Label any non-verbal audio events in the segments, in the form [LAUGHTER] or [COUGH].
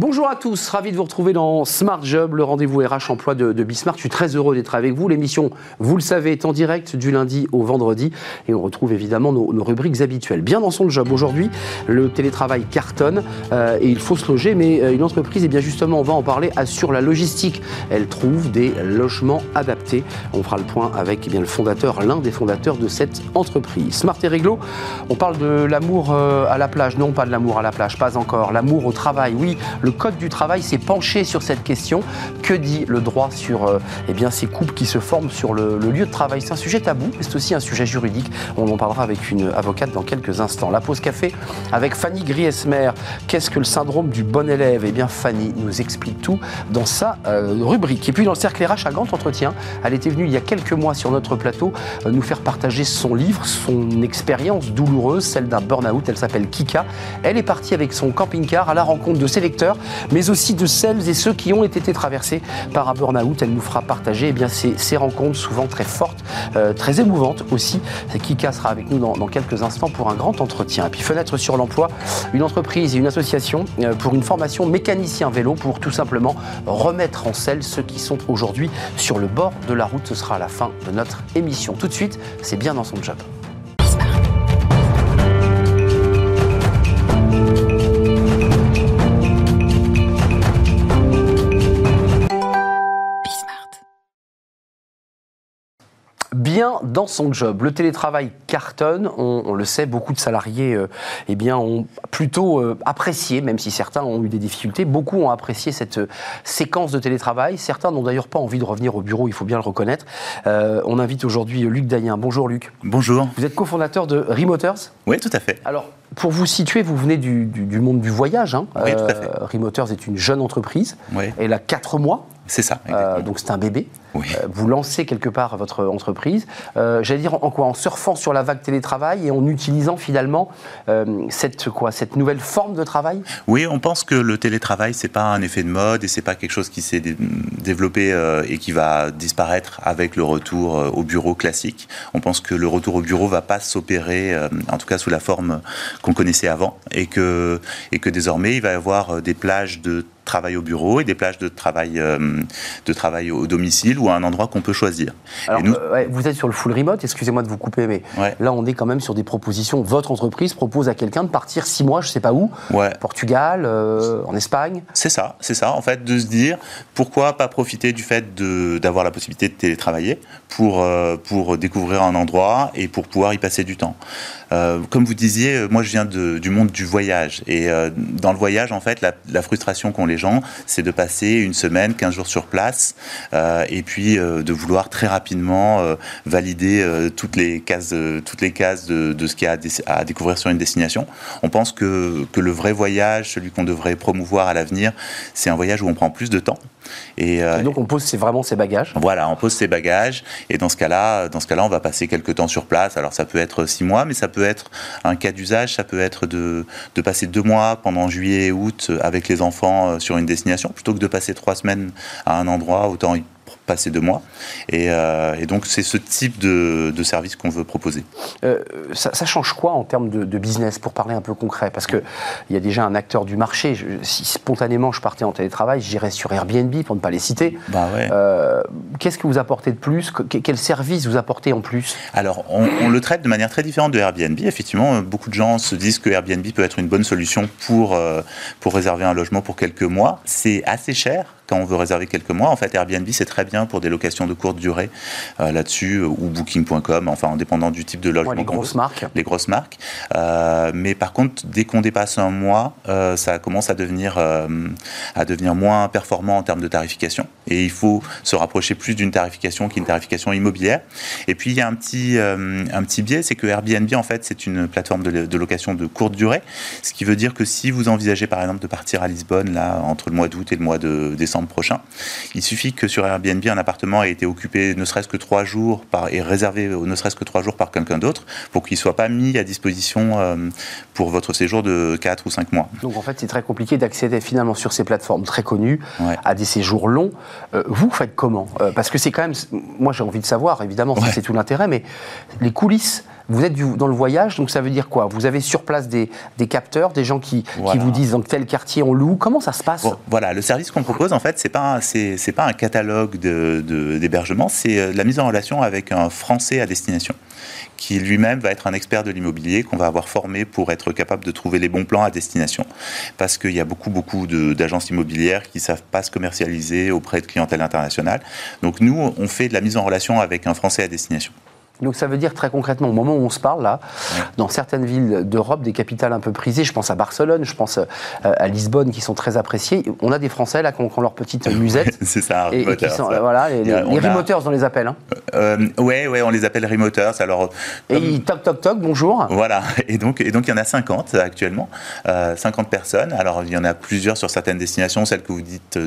Bonjour à tous, ravi de vous retrouver dans Smart Job, le rendez-vous RH emploi de, de Bismarck. Je suis très heureux d'être avec vous. L'émission, vous le savez, est en direct du lundi au vendredi et on retrouve évidemment nos, rubriques habituelles. Bien dans son job aujourd'hui, le télétravail cartonne euh, et il faut se loger, mais euh, une entreprise, et eh bien justement, on va en parler, assure la logistique. Elle trouve des logements adaptés. On fera le point avec eh bien, le fondateur, l'un des fondateurs de cette entreprise. Smart et Réglo, on parle de l'amour euh, à la plage. Non, pas de l'amour à la plage, pas encore. L'amour au travail, oui. Code du travail s'est penché sur cette question. Que dit le droit sur euh, eh bien, ces couples qui se forment sur le, le lieu de travail? C'est un sujet tabou, mais c'est aussi un sujet juridique. On en parlera avec une avocate dans quelques instants. La pause café avec Fanny Griesmer. Qu'est-ce que le syndrome du bon élève? Eh bien, Fanny nous explique tout dans sa euh, rubrique. Et puis, dans le cercle RH à grand entretien, elle était venue il y a quelques mois sur notre plateau euh, nous faire partager son livre, son expérience douloureuse, celle d'un burn-out. Elle s'appelle Kika. Elle est partie avec son camping-car à la rencontre de ses lecteurs, mais aussi de celles et ceux qui ont été traversés par un burn-out. Elle nous fera partager eh ces, rencontres souvent très fortes, euh, très émouvantes aussi. Kika sera avec nous dans, quelques instants pour un grand entretien. Et puis Fenêtre sur l'emploi, une entreprise et une association euh, pour une formation mécanicien vélo pour tout simplement remettre en selle ceux qui sont aujourd'hui sur le bord de la route. Ce sera la fin de notre émission. Tout de suite, c'est bien dans son job. Bien dans son job. Le télétravail cartonne, on, on le sait, beaucoup de salariés euh, eh bien, ont plutôt euh, apprécié, même si certains ont eu des difficultés, beaucoup ont apprécié cette euh, séquence de télétravail. Certains n'ont d'ailleurs pas envie de revenir au bureau, il faut bien le reconnaître. On invite aujourd'hui Luc Dayen. Bonjour Luc. Bonjour. Vous êtes cofondateur de Remoters. Oui, tout à fait. Alors, pour vous situer, vous venez du, du- du monde du voyage. Hein. Oui, tout à fait. Remoters est une jeune entreprise. Oui. Elle a 4 mois. C'est ça. Euh, donc c'est un bébé. Oui. Euh, vous lancez quelque part votre entreprise. Euh, J'allais dire en quoi En surfant sur la vague télétravail et en utilisant finalement euh, cette quoi cette nouvelle forme de travail? Oui, on pense que le télétravail, c'est pas un effet de mode et c'est pas quelque chose qui s'est dé- développé et qui va disparaître avec le retour au bureau classique. On pense que le retour au bureau va pas s'opérer, en tout cas sous la forme qu'on connaissait avant, et que et que désormais il va y avoir des plages de travail au bureau et des plages de travail euh, de travail au domicile ou à un endroit qu'on peut choisir. Alors, et nous, euh, ouais, vous êtes sur le full remote. Excusez-moi de vous couper, mais Ouais. là on est quand même sur des propositions. Votre entreprise propose à quelqu'un de partir six mois, je sais pas où, ouais. Portugal, euh, en Espagne. C'est ça, c'est ça, en fait, de se dire pourquoi pas profiter du fait d'avoir la possibilité de télétravailler pour, pour découvrir un endroit et pour pouvoir y passer du temps. Euh, comme vous disiez, euh, moi je viens du monde du voyage et euh, dans le voyage, en fait, la, frustration qu'ont les gens, c'est de passer une semaine, 15 jours sur place et puis de vouloir très rapidement valider toutes les cases, toutes les cases de, ce qu'il y a à, à découvrir sur une destination. On pense que, que le vrai voyage, celui qu'on devrait promouvoir à l'avenir, c'est un voyage où on prend plus de temps. Et, euh, Et donc on pose c'est vraiment ses bagages. voilà, on pose ses bagages et dans ce cas-là, dans ce cas-là, on va passer quelques temps sur place. Alors ça peut être six mois, mais ça peut être un cas d'usage, ça peut être de, de passer deux mois pendant juillet et août avec les enfants euh, sur une destination, plutôt que de passer trois semaines à un endroit, autant passer deux mois. Et, euh, et donc c'est ce type de, de service qu'on veut proposer. Euh, ça, ça change quoi en termes de, de business, pour parler un peu concret? Parce qu'il y a déjà un acteur du marché. Je- si spontanément je partais en télétravail, j'irais sur Airbnb, pour ne pas les citer. Bah ouais. Euh, Qu'est-ce que vous apportez de plus? Que- Quel service vous apportez en plus? Alors, on, on le traite de manière très différente de Airbnb. Effectivement, beaucoup de gens se disent que Airbnb peut être une bonne solution pour, pour réserver un logement pour quelques mois. C'est assez cher quand on veut réserver quelques mois. En fait, Airbnb, c'est très bien pour des locations de courte durée euh, là-dessus, euh, ou Booking.com, enfin, en dépendant du type de logement. Ouais, Les grosses veut marques. les grosses marques. Euh, mais par contre, dès qu'on dépasse un mois, euh, ça commence à devenir, à devenir moins performant en termes de tarification. Et il faut se rapprocher plus d'une tarification qui est une tarification immobilière. Et puis, il y a un petit, un petit biais, c'est que Airbnb, en fait, c'est une plateforme de, de location de courte durée. Ce qui veut dire que si vous envisagez, par exemple, de partir à Lisbonne, là, entre le mois d'août et le mois de décembre prochain, il suffit que sur Airbnb, un appartement ait été occupé ne serait-ce que trois jours par, et réservé ne serait-ce que trois jours par quelqu'un d'autre pour qu'il ne soit pas mis à disposition euh, pour votre séjour de 4 ou 5 mois. Donc en fait, c'est très compliqué d'accéder finalement sur ces plateformes très connues Ouais. à des séjours longs. Euh, vous faites comment? Euh, Parce que c'est quand même, moi j'ai envie de savoir, évidemment, ça, Ouais. c'est tout l'intérêt, mais les coulisses Vous êtes dans le voyage, donc ça veut dire quoi? Vous avez sur place des, capteurs, des gens qui, vous disent dans quel quartier on loue. Comment ça se passe? Voilà, le service qu'on propose, en fait, c'est pas c'est pas un catalogue d'hébergement, de, c'est euh, la mise en relation avec un Français à destination qui lui-même va être un expert de l'immobilier qu'on va avoir formé pour être capable de trouver les bons plans à destination. Parce qu'il y a beaucoup, beaucoup d'agences immobilières qui ne savent pas se commercialiser auprès de clientèle internationale. Donc nous, on fait de la mise en relation avec un Français à destination. Donc ça veut dire très concrètement, au moment où on se parle là, dans certaines villes d'Europe, des capitales un peu prisées, je pense à Barcelone, je pense euh, à Lisbonne, qui sont très appréciées, on a des Français là qui ont, leur petite [LAUGHS] musette. [LAUGHS] c'est ça, et, qui sont, voilà, les, remoteurs, on les appelle. Hein. Euh, ouais, ouais, on les appelle remoters. Alors, et ils toc toc toc, bonjour. Voilà, [LAUGHS] et donc, et donc il y en a 50 actuellement, 50 euh, personnes. Alors il y en a plusieurs sur certaines destinations, celles que vous dites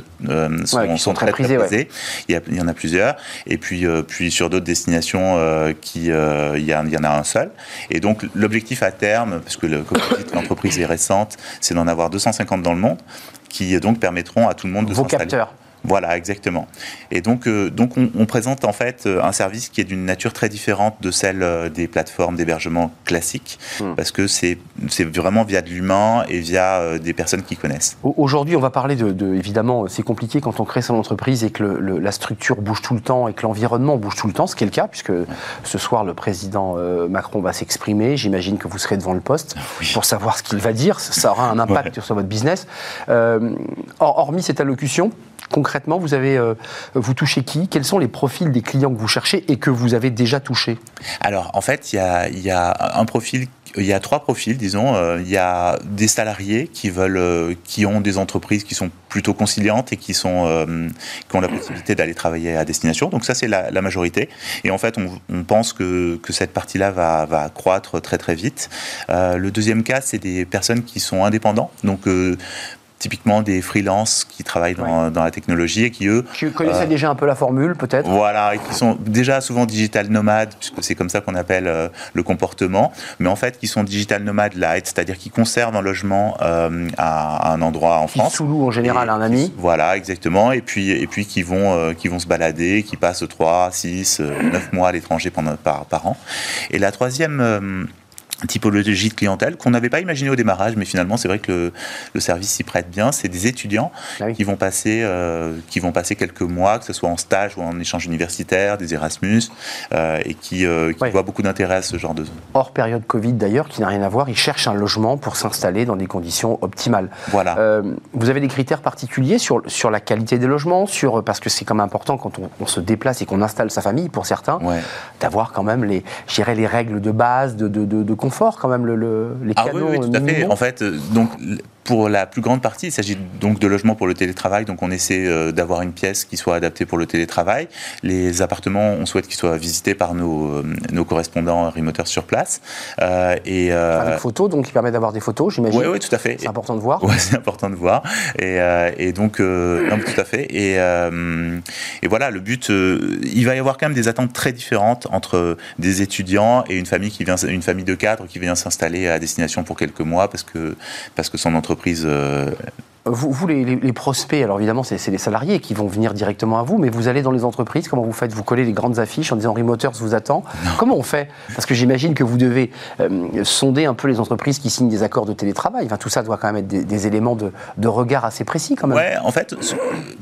sont, très, prisées. Il, y il, y en a plusieurs. Et puis, puis sur d'autres destinations qui, euh, il, y en a un seul. Et donc l'objectif à terme, parce que l'entreprise est récente, c'est d'en avoir 250 dans le monde, qui donc permettront à tout le monde de s'installer. capteurs voilà, exactement. Et donc, euh, donc on, présente en fait euh, un service qui est d'une nature très différente de celle euh, des plateformes d'hébergement classiques, hmm. parce que c'est vraiment via de l'humain et via des personnes qui connaissent. Aujourd'hui, on va parler de, évidemment, c'est compliqué quand on crée son entreprise et que la structure bouge tout le temps et que l'environnement bouge tout le temps, ce qui est le cas, puisque ce soir, le président Macron va s'exprimer. J'imagine que vous serez devant le poste pour savoir ce qu'il va dire. Ça aura un [LAUGHS] impact sur votre business. hormis cette allocution, concrètement, vous avez, euh, vous touchez qui? Quels sont les profils des clients que vous cherchez et que vous avez déjà touchés? Alors, en fait, il y a, un profil il y a trois profils, disons. Euh, il y a des salariés qui veulent, euh, qui ont des entreprises qui sont plutôt conciliantes et qui sont, qui ont la possibilité d'aller travailler à destination. Donc ça, c'est la, majorité. Et en fait, on, pense que, que cette partie-là va, va, croître très très vite. le deuxième cas, c'est des personnes qui sont indépendants. Donc typiquement des freelances qui travaillent dans, la technologie et qui, eux... Tu connaissais euh, déjà un peu la formule, peut-être? Voilà, et qui sont déjà souvent digital nomades, puisque c'est comme ça qu'on appelle euh, le comportement, mais en fait qui sont digital nomades light, c'est-à-dire qui conservent un logement euh, à, un endroit en France. Qui en général un ami. Voilà, exactement, et puis, et puis qui, vont, qui vont se balader, qui passent 3, 6, 9 mois à l'étranger par, par an. Et la troisième typologie de clientèle qu'on n'avait pas imaginé au démarrage, mais finalement c'est vrai que le, service s'y prête bien. C'est des étudiants ah qui vont passer euh, qui vont passer quelques mois, que ce soit en stage ou en échange universitaire, des Erasmus, euh, et qui, euh, voient beaucoup d'intérêt à ce genre de zone. Hors période Covid d'ailleurs, qui n'a rien à voir, ils cherchent un logement pour s'installer dans des conditions optimales. Voilà. vous avez des critères particuliers sur sur la qualité des logements, sur parce que c'est quand même important quand on, se déplace et qu'on installe sa famille pour certains, d'avoir quand même les, les règles de base de, de, de, de fort quand même, le, les ah oui, oui, tout à fait. En fait, euh, donc pour la plus grande partie, il s'agit donc de logements pour le télétravail, donc on essaie euh, d'avoir une pièce qui soit adaptée pour le télétravail. Les appartements, on souhaite qu'ils soient visités par nos, euh, nos correspondants remoteurs sur place. Euh, et Avec photos, donc qui permet d'avoir des photos, j'imagine. Oui, oui, tout à fait. C'est important de voir. [LAUGHS] Oui, c'est important de voir. Et, et donc, non, tout à fait. Et, et voilà, le but, il va y avoir quand même des attentes très différentes entre des étudiants et une famille qui vient, une famille de cadres qui vient s'installer à destination pour quelques mois parce que parce que son entreprise entreprise euh, vous, vous les, prospects, alors évidemment, c'est les salariés qui vont venir directement à vous, mais vous allez dans les entreprises, comment vous faites? Vous collez les grandes affiches en disant Remoters vous attend Comment on fait? Parce que j'imagine que vous devez euh, sonder un peu les entreprises qui signent des accords de télétravail. Enfin, tout ça doit quand même être des, éléments de, regard assez précis, quand même. Ouais, en fait,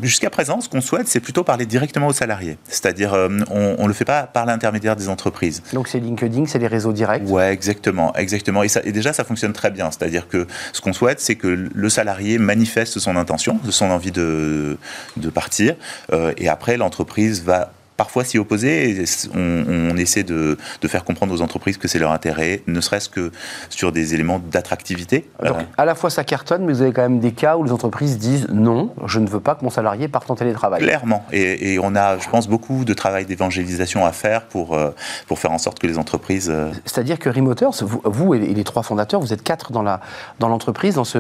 jusqu'à présent, ce qu'on souhaite, c'est plutôt parler directement aux salariés. C'est-à-dire, euh, on ne le fait pas par l'intermédiaire des entreprises. Donc, c'est LinkedIn, c'est les réseaux directs? Ouais, exactement. exactement. Et, ça, et déjà, ça fonctionne très bien. C'est-à-dire que ce qu'on souhaite, c'est que le salarié manifeste manifeste son intention, de son envie de, de partir. Euh, et après, l'entreprise va parfois s'y opposer. on, essaie de, de, faire comprendre aux entreprises que c'est leur intérêt, ne serait-ce que sur des éléments d'attractivité. Donc, euh, à la fois ça cartonne, mais vous avez quand même des cas où les entreprises disent non, je ne veux pas que mon salarié parte en télétravail. Clairement. Et, on a, je pense, beaucoup de travail d'évangélisation à faire pour, euh, pour faire en sorte que les entreprises. Euh, C'est-à-dire que Remoters, vous, vous, et les trois fondateurs, vous êtes quatre dans l'entreprise, dans, dans, ce,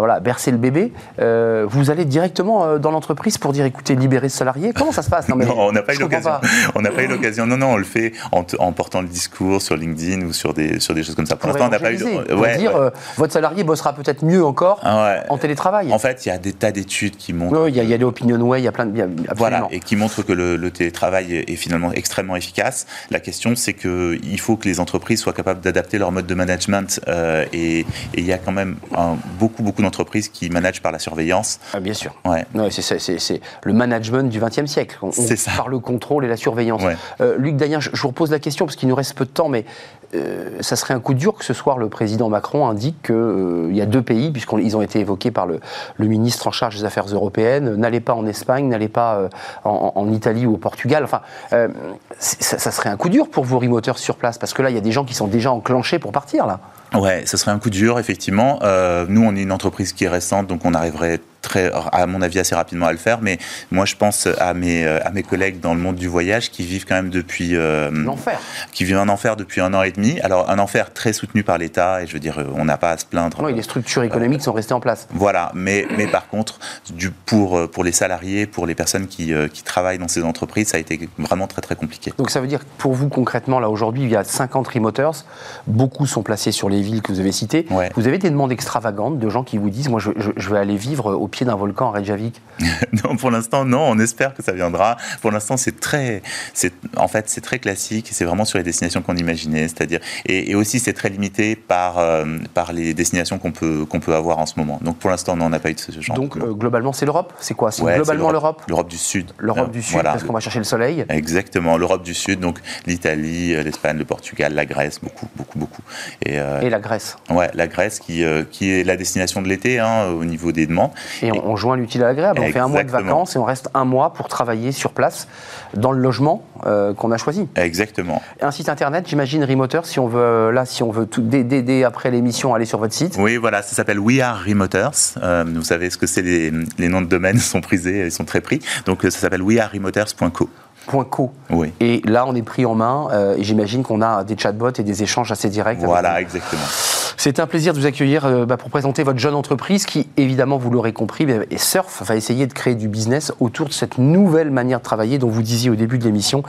voilà, bercer le bébé, euh, vous allez directement euh, dans l'entreprise pour dire écoutez, libérer ce salarié Comment ça se passe? [LAUGHS] Non, on n'a pas eu l'occasion. [LAUGHS] On n'a pas eu l'occasion. Non, non, on le fait en, portant le discours sur LinkedIn ou sur des, sur des choses comme ça. Pour, l'instant, on n'a pas eu. Ouais, dire euh, votre salarié bossera peut-être mieux encore ah en télétravail. En fait, il y a des tas d'études qui montrent. Oui, il y, a, y a les Opinionway, il y a plein de. Voilà, et qui montrent que le, télétravail est finalement extrêmement efficace. La question, c'est qu'il faut que les entreprises soient capables d'adapter leur mode de management. et il y a quand même beaucoup, beaucoup d'entreprises qui managent par la surveillance. Ah, bien sûr. Ouais. c'est le management du XXe siècle. C'est ça. Par le contrôle et la surveillance. Euh, Luc Dayen, je, vous repose la question parce qu'il nous reste peu de temps, mais ça serait un coup dur que ce soir le président Macron indique qu'il euh, y a deux pays, puisqu'ils ont été évoqués par le, ministre en charge des Affaires européennes, n'allez pas en Espagne, n'allez pas en, Italie ou au Portugal. Enfin, ça, ça, serait un coup dur pour vos remoteurs sur place, parce que là, il y a des gens qui sont déjà enclenchés pour partir, là. Ouais, ce serait un coup dur, effectivement. Euh, nous, on est une entreprise qui est récente, donc on arriverait très, à mon avis, assez rapidement à le faire. Mais moi, je pense à mes, à mes collègues dans le monde du voyage qui vivent quand même depuis. Euh, l'enfer. Qui vivent un enfer depuis un an et demi. Alors, un enfer très soutenu par l'État, et je veux dire, on n'a pas à se plaindre. Oui, les structures économiques euh, sont restées en place. Voilà, mais, mais par contre, du, pour, pour les salariés, pour les personnes qui, euh, qui travaillent dans ces entreprises, ça a été vraiment très, très compliqué. Donc, ça veut dire que pour vous, concrètement, là, aujourd'hui, il y a 50 remoters. Beaucoup sont placés sur les villes que vous avez citées. Vous avez des demandes extravagantes de gens qui vous disent Moi, je, je, je vais aller vivre au pied d'un volcan à Reykjavik [LAUGHS] Non, pour l'instant, non. On espère que ça viendra. Pour l'instant, c'est très, c'est en fait, c'est très classique. C'est vraiment sur les destinations qu'on imaginait, c'est-à-dire et, aussi c'est très limité par euh, par les destinations qu'on peut qu'on peut avoir en ce moment. Donc pour l'instant, non, on n'a pas eu de ce genre. Donc euh, globalement, c'est l'Europe? C'est quoi? C'est globalement l'Europe? L'Europe du Sud. L'Europe du Sud, parce qu'on va chercher le soleil. Exactement, l'Europe du Sud. Donc l'Italie, euh, l'Espagne, le Portugal, la Grèce, beaucoup, beaucoup, beaucoup. Et, et la Grèce. Ouais, la Grèce qui qui est la destination de l'été hein, au niveau des demandes. Et, on, on joint l'utile à l'agréable. On fait un mois de vacances et on reste un mois pour travailler sur place dans le logement euh, qu'on a choisi. Exactement. Un site internet, j'imagine, Remoters, si on veut, euh, là, si on veut tout, dès, après l'émission aller sur votre site. Oui, voilà, ça s'appelle We Are Remoters. Euh, vous savez ce que c'est, les, les, noms de domaine [LAUGHS] sont prisés, ils sont très pris. Donc ça s'appelle wearemoters.co. .co. Oui. Et là, on est pris en main et j'imagine qu'on a des chatbots et des échanges assez directs. Voilà, exactement. C'est un plaisir de vous accueillir euh, bah, pour présenter votre jeune entreprise qui, évidemment, vous l'aurez compris, bah, Surf va essayer de créer du business autour de cette nouvelle manière de travailler dont vous disiez au début de l'émission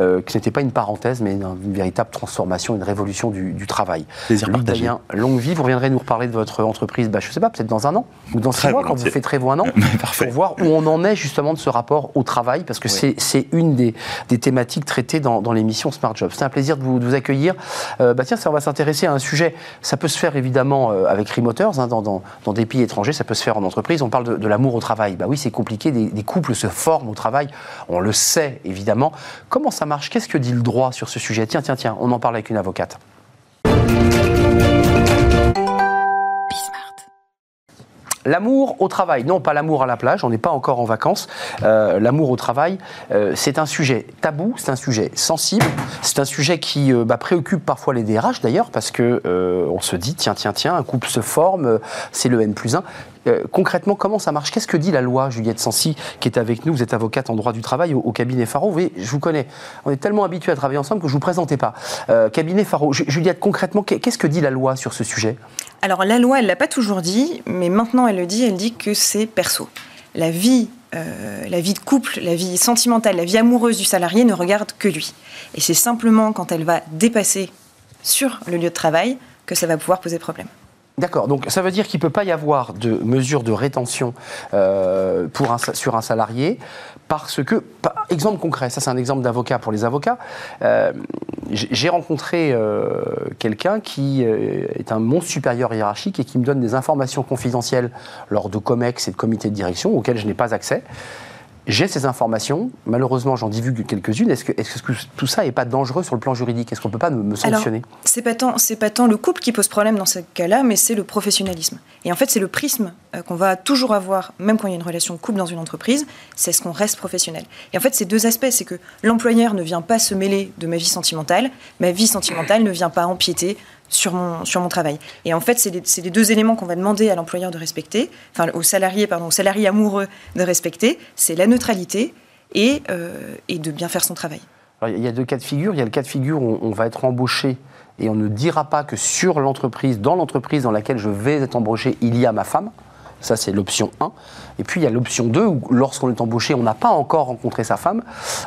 euh, que ce n'était pas une parenthèse, mais une, véritable transformation, une révolution du, travail. Plaisir partagé. longue vie. Vous reviendrez nous reparler de votre entreprise, bah, je ne sais pas, peut-être dans un an ou dans six mois quand vous faites vous un an, [LAUGHS] pour voir où on en est justement de ce rapport au travail, parce que c'est une des, thématiques traitées dans, l'émission Smart Job. C'est un plaisir de vous, accueillir. Euh, bah tiens, ça, on va s'intéresser à un sujet. Ça peut se faire évidemment euh, avec Remoters, hein, dans, des pays étrangers, ça peut se faire en entreprise. On parle de, l'amour au travail. Bah oui, c'est compliqué, des, couples se forment au travail, on le sait évidemment. Comment ça marche? Qu'est-ce que dit le droit sur ce sujet? Tiens, tiens, tiens, on en parle avec une avocate. L'amour au travail, non pas l'amour à la plage, on n'est pas encore en vacances. Euh, l'amour au travail, euh, c'est un sujet tabou, c'est un sujet sensible, c'est un sujet qui euh, bah, préoccupe parfois les DRH d'ailleurs, parce que on se dit tiens, tiens, tiens, un couple se forme, c'est le N plus 1. Euh, concrètement, comment ça marche? Qu'est-ce que dit la loi, Juliette Sancy, qui est avec nous? Vous êtes avocate en droit du travail au, cabinet Faro. Vous je vous connais. On est tellement habitués à travailler ensemble que je ne vous présentais pas. Euh, cabinet Faro. Juliette, concrètement, qu'est-ce que dit la loi sur ce sujet? Alors, la loi, elle ne l'a pas toujours dit, mais maintenant, elle le dit. Elle dit que c'est perso. La vie euh, la vie de couple, la vie sentimentale, la vie amoureuse du salarié ne regarde que lui. Et c'est simplement quand elle va dépasser sur le lieu de travail que ça va pouvoir poser problème. D'accord, donc ça veut dire qu'il ne peut pas y avoir de mesure de rétention euh, sur un salarié parce que, exemple concret, ça c'est un exemple d'avocat pour les avocats, euh, j'ai rencontré euh, quelqu'un qui est un mon supérieur hiérarchique et qui me donne des informations confidentielles lors de COMEX et de comités de direction auxquels je n'ai pas accès. J'ai ces informations, malheureusement j'en divulgue quelques-unes. Est-ce que, est que, tout ça n'est pas dangereux sur le plan juridique? Est-ce qu'on ne peut pas me, sanctionner? C'est pas tant, pas tant le couple qui pose problème dans ce cas-là, mais c'est le professionnalisme. Et en fait, c'est le prisme euh, qu'on va toujours avoir, même quand il y a une relation couple dans une entreprise, c'est ce qu'on reste professionnel. Et en fait, c'est deux aspects, c'est que l'employeur ne vient pas se mêler de ma vie sentimentale, ma vie sentimentale ne vient pas empiéter sur mon, sur mon travail. Et en fait, c'est les, les, deux éléments qu'on va demander à l'employeur de respecter, enfin au salarié, pardon, au salarié amoureux de respecter, c'est la neutralité et, euh, et, de bien faire son travail. il y a deux cas de figure. Il y a le cas de figure où on va être embauché et on ne dira pas que sur l'entreprise, dans l'entreprise dans laquelle je vais être embauché, il y a ma femme. Ça, c'est l'option 1. Et puis, il y a l'option 2, où lorsqu'on est embauché, on n'a pas encore rencontré sa femme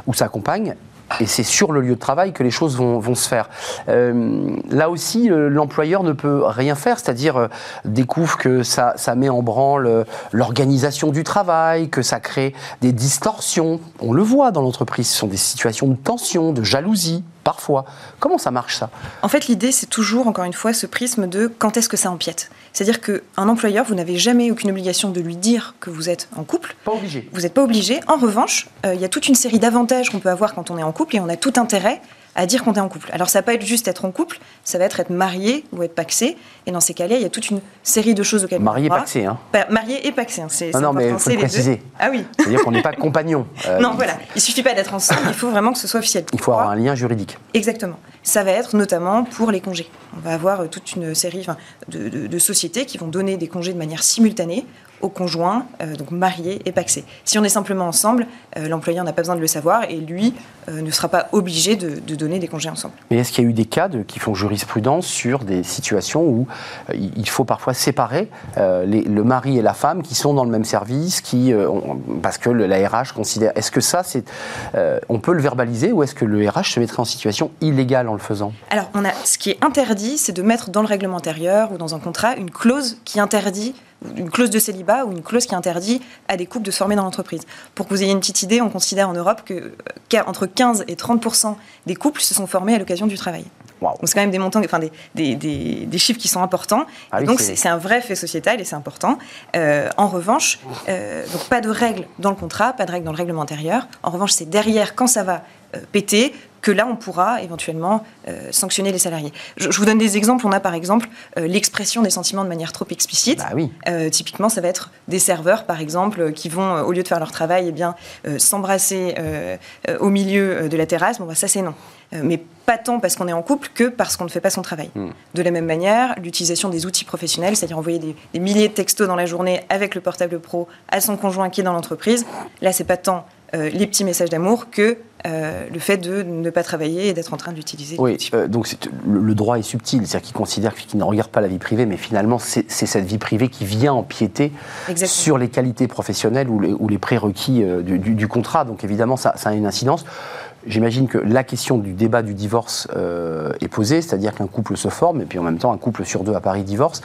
ou sa compagne, et c'est sur le lieu de travail que les choses vont, se faire. Euh, là aussi, l'employeur ne peut rien faire, c'est-à-dire euh, découvre que ça, ça, met en branle euh, l'organisation du travail, que ça crée des distorsions. On le voit dans l'entreprise, ce sont des situations de tension, de jalousie, parfois. Comment ça marche ça? En fait, l'idée, c'est toujours, encore une fois, ce prisme de quand est-ce que ça empiète? C'est-à-dire qu'un employeur, vous n'avez jamais aucune obligation de lui dire que vous êtes en couple. Pas obligé. Vous n'êtes pas obligé. En revanche, il y a toute une série d'avantages qu'on peut avoir quand on est en couple et on a tout intérêt à dire qu'on est en couple. Alors ça va pas être juste être en couple, ça va être être marié ou être paxé. Et dans ces cas-là, il y a toute une série de choses auxquelles marié paxé, hein. marié et paxé, hein. c'est non, non mais faut le préciser. Ah oui. C'est-à-dire qu'on n'est pas compagnons. [LAUGHS] Euh, non, voilà. Il suffit pas d'être ensemble, il faut vraiment que ce soit officiel. Il faut avoir un lien juridique. Exactement. Ça va être notamment pour les congés. On va avoir toute une série de, de sociétés qui vont donner des congés de manière simultanée au conjoint, euh, donc marié et paxé. Si on est simplement ensemble, euh, l'employeur n'a pas besoin de le savoir et lui euh, ne sera pas obligé de, donner des congés ensemble. Mais est-ce qu'il y a eu des cas de, qui font jurisprudence sur des situations où il faut parfois séparer le mari et la femme qui sont dans le même service, qui, parce que la RH considère. Est-ce que ça, c'est, on peut le verbaliser ou est-ce que le RH se mettrait en situation illégale en le faisant? Alors, on a, ce qui est interdit, c'est de mettre dans le règlement intérieur ou dans un contrat une clause qui interdit une clause de célibat ou une clause qui interdit à des couples de se former dans l'entreprise. Pour que vous ayez une petite idée, on considère en Europe que entre 15 et 30 des couples se sont formés à l'occasion du travail. Donc c'est quand même des montants, enfin des, des, chiffres qui sont importants. Ah donc c'est un vrai fait sociétal et c'est important. Euh, en revanche, euh, donc pas de règles dans le contrat, pas de règles dans le règlement intérieur. En revanche, c'est derrière quand ça va euh, péter que là, on pourra éventuellement euh, sanctionner les salariés. Je, vous donne des exemples. On a par exemple euh, l'expression des sentiments de manière trop explicite. Bah oui. Euh, typiquement, ça va être des serveurs, par exemple, qui vont, au lieu de faire leur travail, eh bien, s'embrasser au milieu de la terrasse. Bon, bah, ça, c'est non. mais pas tant parce qu'on est en couple que parce qu'on ne fait pas son travail. Hmm. De la même manière, l'utilisation des outils professionnels, c'est-à-dire envoyer des, des, milliers de textos dans la journée avec le portable pro à son conjoint qui est dans l'entreprise, là, c'est pas tant les petits messages d'amour que euh, le fait de ne pas travailler et d'être en train d'utiliser. Oui, euh, donc le, droit est subtil, c'est-à-dire qu'il considère qu'il ne regarde pas la vie privée, mais finalement c'est cette vie privée qui vient empiéter sur les qualités professionnelles ou les, prérequis euh, du, contrat. Donc évidemment, ça, ça a une incidence. J'imagine que la question du débat du divorce euh, est posée, c'est-à-dire qu'un couple se forme, et puis en même temps, un couple sur deux à Paris divorce.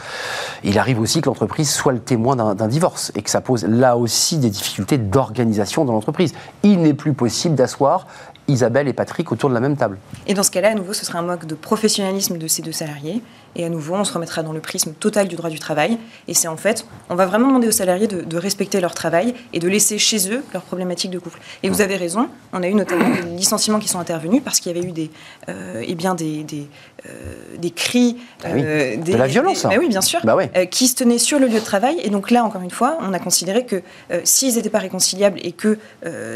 Il arrive aussi que l'entreprise soit le témoin d'un divorce, et que ça pose là aussi des difficultés d'organisation dans l'entreprise. Il n'est plus possible d'asseoir Isabelle et Patrick autour de la même table. Et dans ce cas-là, à nouveau, ce sera un manque de professionnalisme de ces deux salariés. Et à nouveau, on se remettra dans le prisme total du droit du travail. Et c'est en fait, on va vraiment demander aux salariés de, respecter leur travail et de laisser chez eux leurs problématiques de couple. Et vous avez raison, on a eu notamment des licenciements qui sont intervenus parce qu'il y avait eu des, euh, eh bien des, des, euh, des cris, ah euh, de la violence. Bah oui, bien sûr, bah qui se tenaient sur le lieu de travail. Et donc là, encore une fois, on a considéré que s'ils n'étaient pas réconciliables et que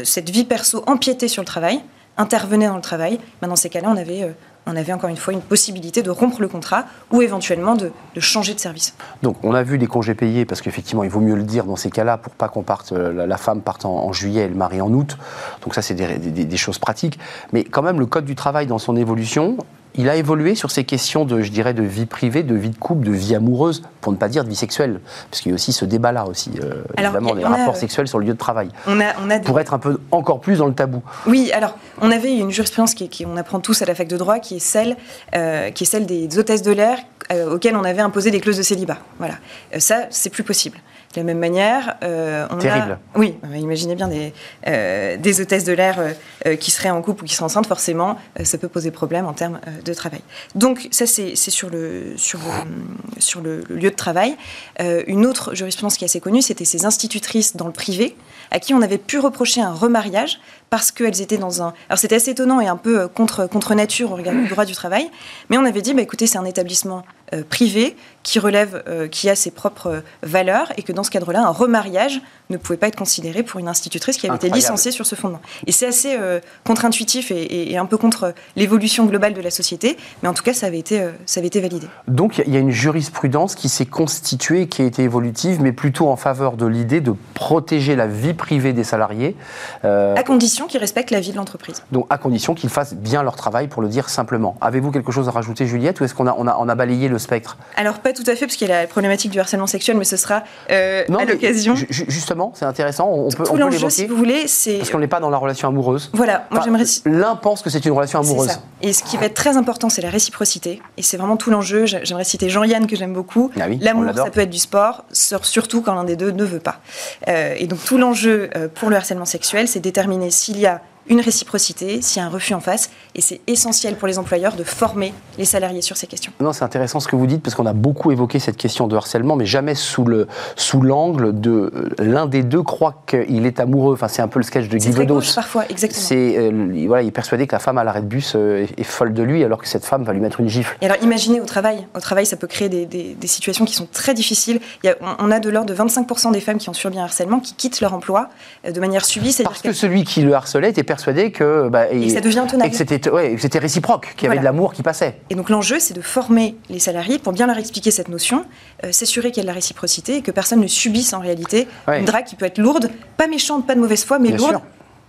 cette vie perso empiétait sur le travail, intervenait dans le travail, ben dans ces cas-là, on avait, euh, on avait encore une fois une possibilité de rompre le contrat ou éventuellement de, changer de service. Donc on a vu les congés payés, parce qu'effectivement, il vaut mieux le dire dans ces cas-là pour pas qu'on parte, euh, la, femme parte en, juillet et le mari en août. Donc ça, c'est des, des, choses pratiques. Mais quand même, le Code du travail, dans son évolution, il a évolué sur ces questions de, je dirais, de vie privée, de vie de couple, de vie amoureuse, pour ne pas dire de vie sexuelle, parce qu'il y a aussi ce débat-là aussi, euh, évidemment, des rapports sexuels sur le lieu de travail. On a, on a Pour être un peu encore plus dans le tabou. Oui, alors on avait une jurisprudence qui, qui on apprend tous à la fac de droit, qui est celle, euh, qui est celle des hôtesses de l'air euh, auxquelles on avait imposé des clauses de célibat. Voilà, ça c'est plus possible. De la même manière, euh, on Terrible. Oui, imaginez bien des, euh, des hôtesses de l'air euh, qui seraient en couple ou qui seraient enceintes, forcément, ça peut poser problème en termes de travail. Donc ça, c'est sur, le, sur, le, sur le, lieu de travail. une autre jurisprudence qui est assez connue, c'était ces institutrices dans le privé, à qui on avait pu reprocher un remariage parce qu'elles étaient dans un... Alors c'était assez étonnant et un peu contre, contre nature au regard du droit du travail, mais on avait dit, bah, écoutez, c'est un établissement privé qui relève, qui a ses propres valeurs, et que dans ce cadre-là, un remariage ne pouvait pas être considéré pour une institutrice qui avait été licenciée sur ce fondement. Et c'est assez contre-intuitif et, un peu contre l'évolution globale de la société, mais en tout cas, ça avait été, ça avait été validé. Donc il y a une jurisprudence qui s'est constituée, qui a été évolutive, mais plutôt en faveur de l'idée de protéger la vie privée des salariés. à condition qu'ils respectent la vie de l'entreprise. Donc à condition qu'ils fassent bien leur travail, pour le dire simplement. Avez-vous quelque chose à rajouter, Juliette, ou est-ce qu'on a, on a, on a balayé le spectre? Alors pas tout à fait, parce qu'il y a la problématique du harcèlement sexuel, mais ce sera euh, à l'occasion. Justement, c'est intéressant, on peut, Tout l'enjeu, si vous voulez, c'est... Parce qu'on n'est pas dans la relation amoureuse. Voilà, moi j'aimerais... L'un pense que c'est une relation amoureuse. Ça. Et ce qui va être très important, c'est la réciprocité, et c'est vraiment tout l'enjeu. J'aimerais citer Jean-Yann, que j'aime beaucoup. Ah L'amour, ça peut être du sport, surtout quand l'un des deux ne veut pas. Euh, et donc tout l'enjeu euh, pour le harcèlement sexuel, c'est déterminer s'il y a une réciprocité, s'il y a un refus en face. Et c'est essentiel pour les employeurs de former les salariés sur ces questions. Non, c'est intéressant ce que vous dites, parce qu'on a beaucoup évoqué cette question de harcèlement, mais jamais sous l'angle sous de euh, l'un des deux croit qu'il est amoureux. Enfin, c'est un peu le sketch de Guy Bedos. parfois, exactement. C'est, euh, voilà, il est persuadé que la femme à l'arrêt de bus euh, est, folle de lui, alors que cette femme va lui mettre une gifle. Et alors, imaginez au travail. Au travail, ça peut créer des, des, situations qui sont très difficiles. Il y a, on a de l'ordre de 25% des femmes qui ont subi un harcèlement qui quittent leur emploi de manière subie. Parce que celui qui le harcelait était persuadé que bah, et, ça devient tenable. Et que c'était réciproque, qu'il y avait de l'amour qui passait. Et donc l'enjeu, c'est de former les salariés pour bien leur expliquer cette notion, euh, s'assurer qu'il y a de la réciprocité et que personne ne subisse en réalité une drague qui peut être lourde, pas méchante, pas de mauvaise foi, mais lourde.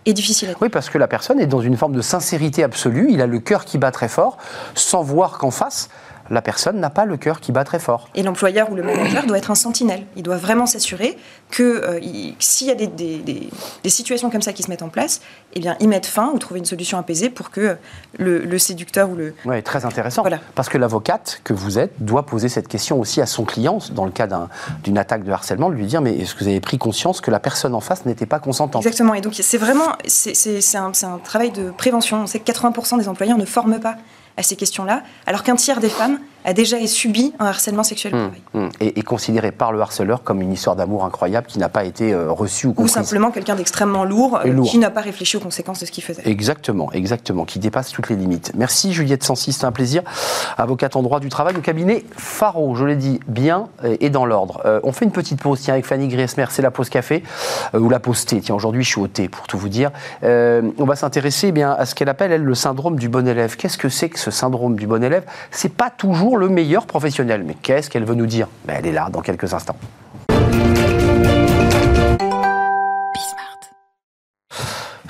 Et difficile à Oui, parce que la personne est dans une forme de sincérité absolue, il a le cœur qui bat très fort, sans voir qu'en face, la personne n'a pas le cœur qui bat très fort. Et l'employeur ou le manager doit être un sentinelle. Il doit vraiment s'assurer que euh, s'il y a des, situations comme ça qui se mettent en place, eh bien, y mettre fin ou trouver une solution apaisée pour que le, séducteur ou le... Oui, très intéressant. Parce que l'avocate que vous êtes doit poser cette question aussi à son client, dans le cas d'une attaque de harcèlement, de lui dire, mais est-ce que vous avez pris conscience que la personne en face n'était pas consentante? Exactement. Et donc, c'est vraiment... C'est un, un travail de prévention. On sait que 80% des employeurs ne forment pas à ces questions-là, alors qu'un tiers des femmes a déjà subi un harcèlement sexuel au travail. Mmh. Et, et, considéré par le harceleur comme une histoire d'amour incroyable qui n'a pas été euh, reçue ou comprise. Ou simplement quelqu'un d'extrêmement lourd, euh, qui n'a pas réfléchi aux conséquences de ce qu'il faisait. Exactement, exactement, qui dépasse toutes les limites. Merci Juliette Sancy, c'est un plaisir. Avocate en droit du travail au cabinet Faro, je l'ai dit, bien et dans l'ordre. Euh, on fait une petite pause, tiens, avec Fanny Griesmer, c'est la pause café, ou la pause thé. Tiens, aujourd'hui je suis au thé, pour tout vous dire. on va s'intéresser eh bien à ce qu'elle appelle, elle, le syndrome du bon élève. Qu'est-ce que c'est que ce syndrome du bon élève? C'est pas toujours le meilleur professionnel mais qu'est-ce qu'elle veut nous dire? Ben, Elle est là dans quelques instants.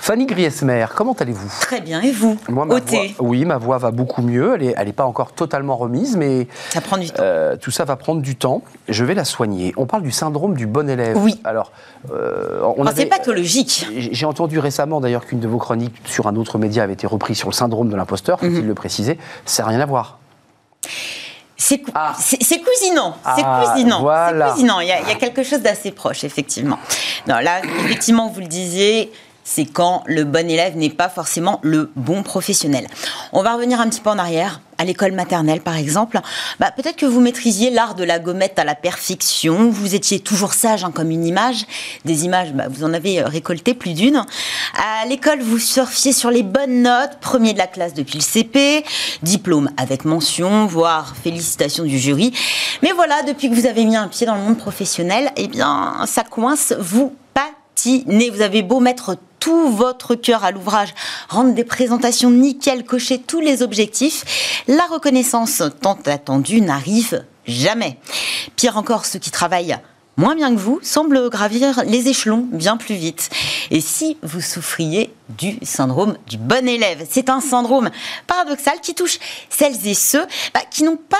Fanny Griesmer, comment allez-vous? Très bien, et vous? Moi, Oui, ma voix va beaucoup mieux. Elle n'est elle est pas encore totalement remise, mais. Ça prend du temps. Euh, tout ça va prendre du temps. Je vais la soigner. On parle du syndrome du bon élève. Oui. Alors, euh, on c'est pathologique. J'ai entendu récemment d'ailleurs qu'une de vos chroniques sur un autre média avait été reprise sur le syndrome de l'imposteur, faut-il mhm. le préciser. Ça n'a rien à voir. Ah. C'est cousinant. c'est ah, cousinant. C'est cousinant. Il y, a, il y a quelque chose d'assez proche, effectivement. Non, là, effectivement, vous le disiez, c'est quand le bon élève n'est pas forcément le bon professionnel. On va revenir un petit peu en arrière, à l'école maternelle par exemple. Bah, Peut-être que vous maîtrisiez l'art de la gommette à la perfection, vous étiez toujours sage hein, comme une image. Des images, bah, vous en avez euh, récolté plus d'une. À l'école, vous surfiez sur les bonnes notes, premier de la classe depuis le CP, diplôme avec mention, voire félicitations du jury. Mais voilà, depuis que vous avez mis un pied dans le monde professionnel, eh bien, ça coince, vous patinez. Vous avez beau mettre tout votre cœur à l'ouvrage, rendre des présentations nickel, cocher tous les objectifs, la reconnaissance tant attendue n'arrive jamais. Pire encore, ceux qui travaillent moins bien que vous semblent gravir les échelons bien plus vite. Et si vous souffriez du syndrome du bon élève, c'est un syndrome paradoxal qui touche celles et ceux bah, qui n'ont pas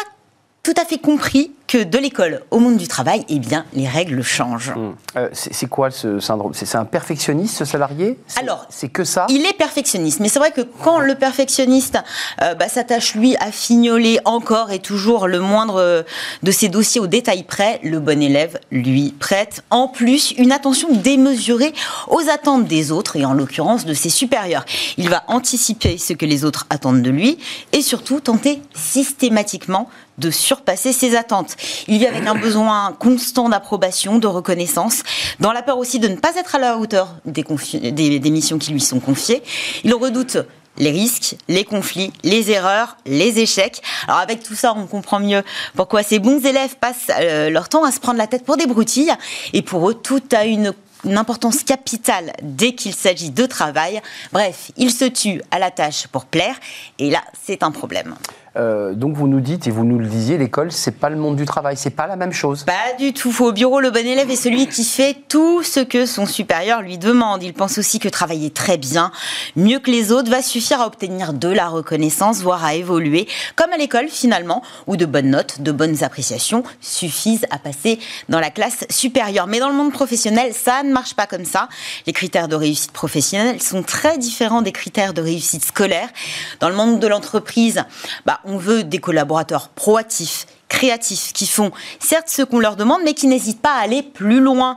tout à fait compris que de l'école au monde du travail, eh bien, les règles changent. Hum. Euh, c'est quoi ce syndrome? C'est un perfectionniste, ce salarié? Alors, c'est que ça? Il est perfectionniste, mais c'est vrai que quand le perfectionniste euh, bah, s'attache, lui, à fignoler encore et toujours le moindre de ses dossiers au détail près, le bon élève, lui, prête en plus une attention démesurée aux attentes des autres, et en l'occurrence de ses supérieurs. Il va anticiper ce que les autres attendent de lui, et surtout tenter systématiquement de surpasser ses attentes. Il vit avec un besoin constant d'approbation, de reconnaissance, dans la peur aussi de ne pas être à la hauteur des, missions qui lui sont confiées. Il redoute les risques, les conflits, les erreurs, les échecs. Alors avec tout ça, on comprend mieux pourquoi ces bons élèves passent euh, leur temps à se prendre la tête pour des broutilles. Et pour eux, tout a une importance capitale dès qu'il s'agit de travail. Bref, ils se tuent à la tâche pour plaire, et là, c'est un problème. Euh, donc vous nous dites et vous nous le disiez, l'école c'est pas le monde du travail, c'est pas la même chose. Pas du tout. Au bureau, le bon élève est celui qui fait tout ce que son supérieur lui demande. Il pense aussi que travailler très bien, mieux que les autres, va suffire à obtenir de la reconnaissance, voire à évoluer, comme à l'école finalement, où de bonnes notes, de bonnes appréciations suffisent à passer dans la classe supérieure. Mais dans le monde professionnel, ça ne marche pas comme ça. Les critères de réussite professionnelle sont très différents des critères de réussite scolaire. Dans le monde de l'entreprise, bah, on veut des collaborateurs proactifs, créatifs, qui font certes ce qu'on leur demande, mais qui n'hésitent pas à aller plus loin,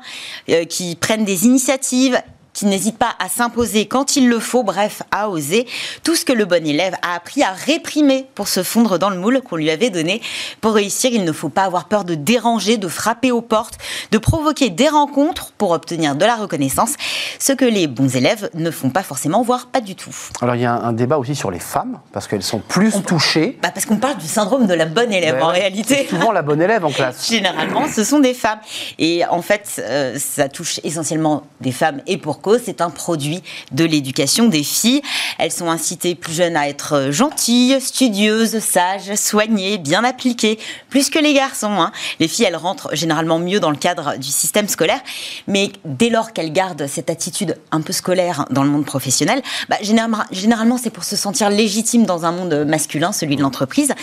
euh, qui prennent des initiatives qui n'hésite pas à s'imposer quand il le faut, bref, à oser. Tout ce que le bon élève a appris à réprimer pour se fondre dans le moule qu'on lui avait donné. Pour réussir, il ne faut pas avoir peur de déranger, de frapper aux portes, de provoquer des rencontres pour obtenir de la reconnaissance, ce que les bons élèves ne font pas forcément, voire pas du tout. Alors il y a un, débat aussi sur les femmes, parce qu'elles sont plus touchées. Bah parce qu'on parle du syndrome de la bonne élève en réalité. Souvent la bonne élève en classe. [LAUGHS] Généralement, ce sont des femmes. Et en fait, euh, ça touche essentiellement des femmes et pour c'est un produit de l'éducation des filles. Elles sont incitées plus jeunes à être gentilles, studieuses, sages, soignées, bien appliquées, plus que les garçons. Hein. Les filles, elles rentrent généralement mieux dans le cadre du système scolaire, mais dès lors qu'elles gardent cette attitude un peu scolaire dans le monde professionnel, bah, généralement c'est pour se sentir légitime dans un monde masculin, celui de l'entreprise.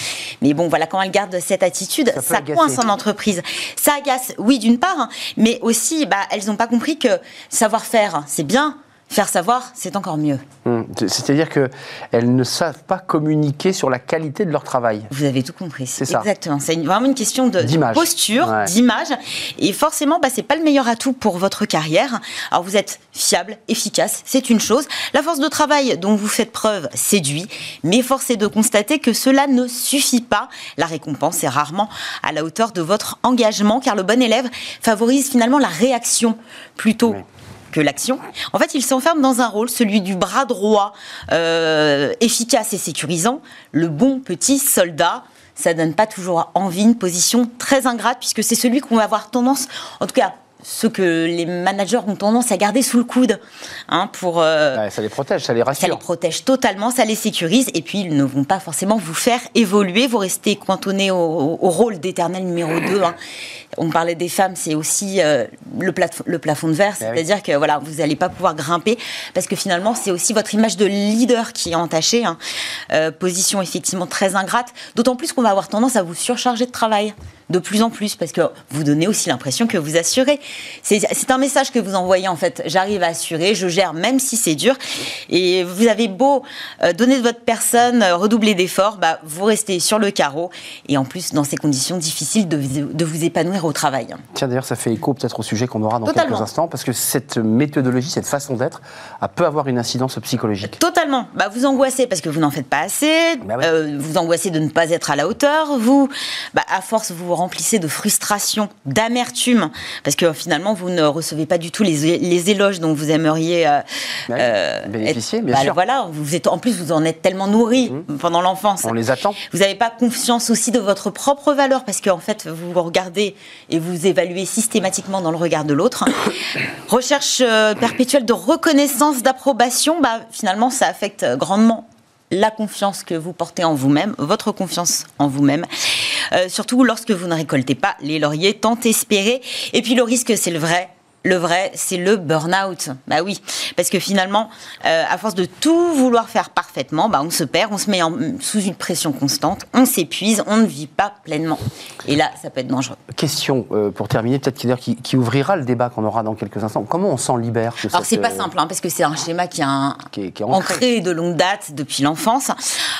Mais bon, voilà, quand elles gardent cette attitude, ça, coince en entreprise. Ça agace, oui, d'une part, hein, mais aussi, bah, elles n'ont pas compris que savoir-faire, c'est bien, Faire savoir, c'est encore mieux. Hmm. C'est-à-dire qu'elles ne savent pas communiquer sur la qualité de leur travail. Vous avez tout compris. C'est ça. Exactement. C'est vraiment une question de posture, d'image. Et forcément, bah, ce n'est pas le meilleur atout pour votre carrière. Alors, vous êtes fiable, efficace, c'est une chose. La force de travail dont vous faites preuve séduit. Mais force est de constater que cela ne suffit pas. La récompense est rarement à la hauteur de votre engagement, car le bon élève favorise finalement la réaction plutôt que l'action. En fait, il s'enferme dans un rôle, celui du bras droit, euh, efficace et sécurisant, le bon petit soldat. Ça donne pas toujours envie, une position très ingrate, puisque c'est celui qu'on va avoir tendance, en tout cas ce que les managers ont tendance à garder sous le coude. Hein, pour, euh, ça les protège, ça les rassure. Ça les protège totalement, ça les sécurise, et puis ils ne vont pas forcément vous faire évoluer, vous restez cantonné au, rôle d'éternel numéro 2. Hein. On parlait des femmes, c'est aussi euh, le, le, plafond de verre, ben c'est-à-dire que voilà, vous n'allez pas pouvoir grimper, parce que finalement, c'est aussi votre image de leader qui est entachée. Hein. Euh, position effectivement très ingrate, d'autant plus qu'on va avoir tendance à vous surcharger de travail de plus en plus, parce que vous donnez aussi l'impression que vous assurez. C'est un message que vous envoyez en fait. J'arrive à assurer, je gère même si c'est dur. Et vous avez beau euh, donner de votre personne, euh, redoubler d'efforts, bah, vous restez sur le carreau. Et en plus, dans ces conditions difficiles, de, de vous épanouir au travail. Tiens, d'ailleurs, ça fait écho peut-être au sujet qu'on aura dans quelques instants, parce que cette méthodologie, cette façon d'être, peut avoir une incidence psychologique. Totalement. Bah, vous angoissez parce que vous n'en faites pas assez. Bah euh, vous angoissez de ne pas être à la hauteur. Vous, bah, à force, vous vous remplissez de frustration, d'amertume, parce que finalement, vous ne recevez pas du tout les, les éloges dont vous aimeriez euh, euh, bénéficier, bien bah, sûr. Voilà, vous êtes, en plus, vous en êtes tellement nourri mmh. pendant l'enfance. On les attend. Vous n'avez pas confiance aussi de votre propre valeur, parce qu'en fait, vous regardez et vous évaluez systématiquement dans le regard de l'autre. [COUGHS] Recherche euh, perpétuelle de reconnaissance, d'approbation, bah, finalement, ça affecte grandement la confiance que vous portez en vous-même, votre confiance en vous-même. Euh, surtout lorsque vous ne récoltez pas les lauriers tant espérés. Et puis le risque, c'est le vrai, le vrai, c'est le burn-out. Bah oui, parce que finalement, euh, à force de tout vouloir faire parfaitement, bah on se perd, on se met sous une pression constante, on s'épuise, on ne vit pas pleinement. Et là, ça peut être dangereux. Question euh, pour terminer, peut-être qui, qui, ouvrira le débat qu'on aura dans quelques instants. Comment on s'en libère Alors c'est pas euh, simple, hein, parce que c'est un schéma qui, a qui, est, ancré. de longue date depuis l'enfance.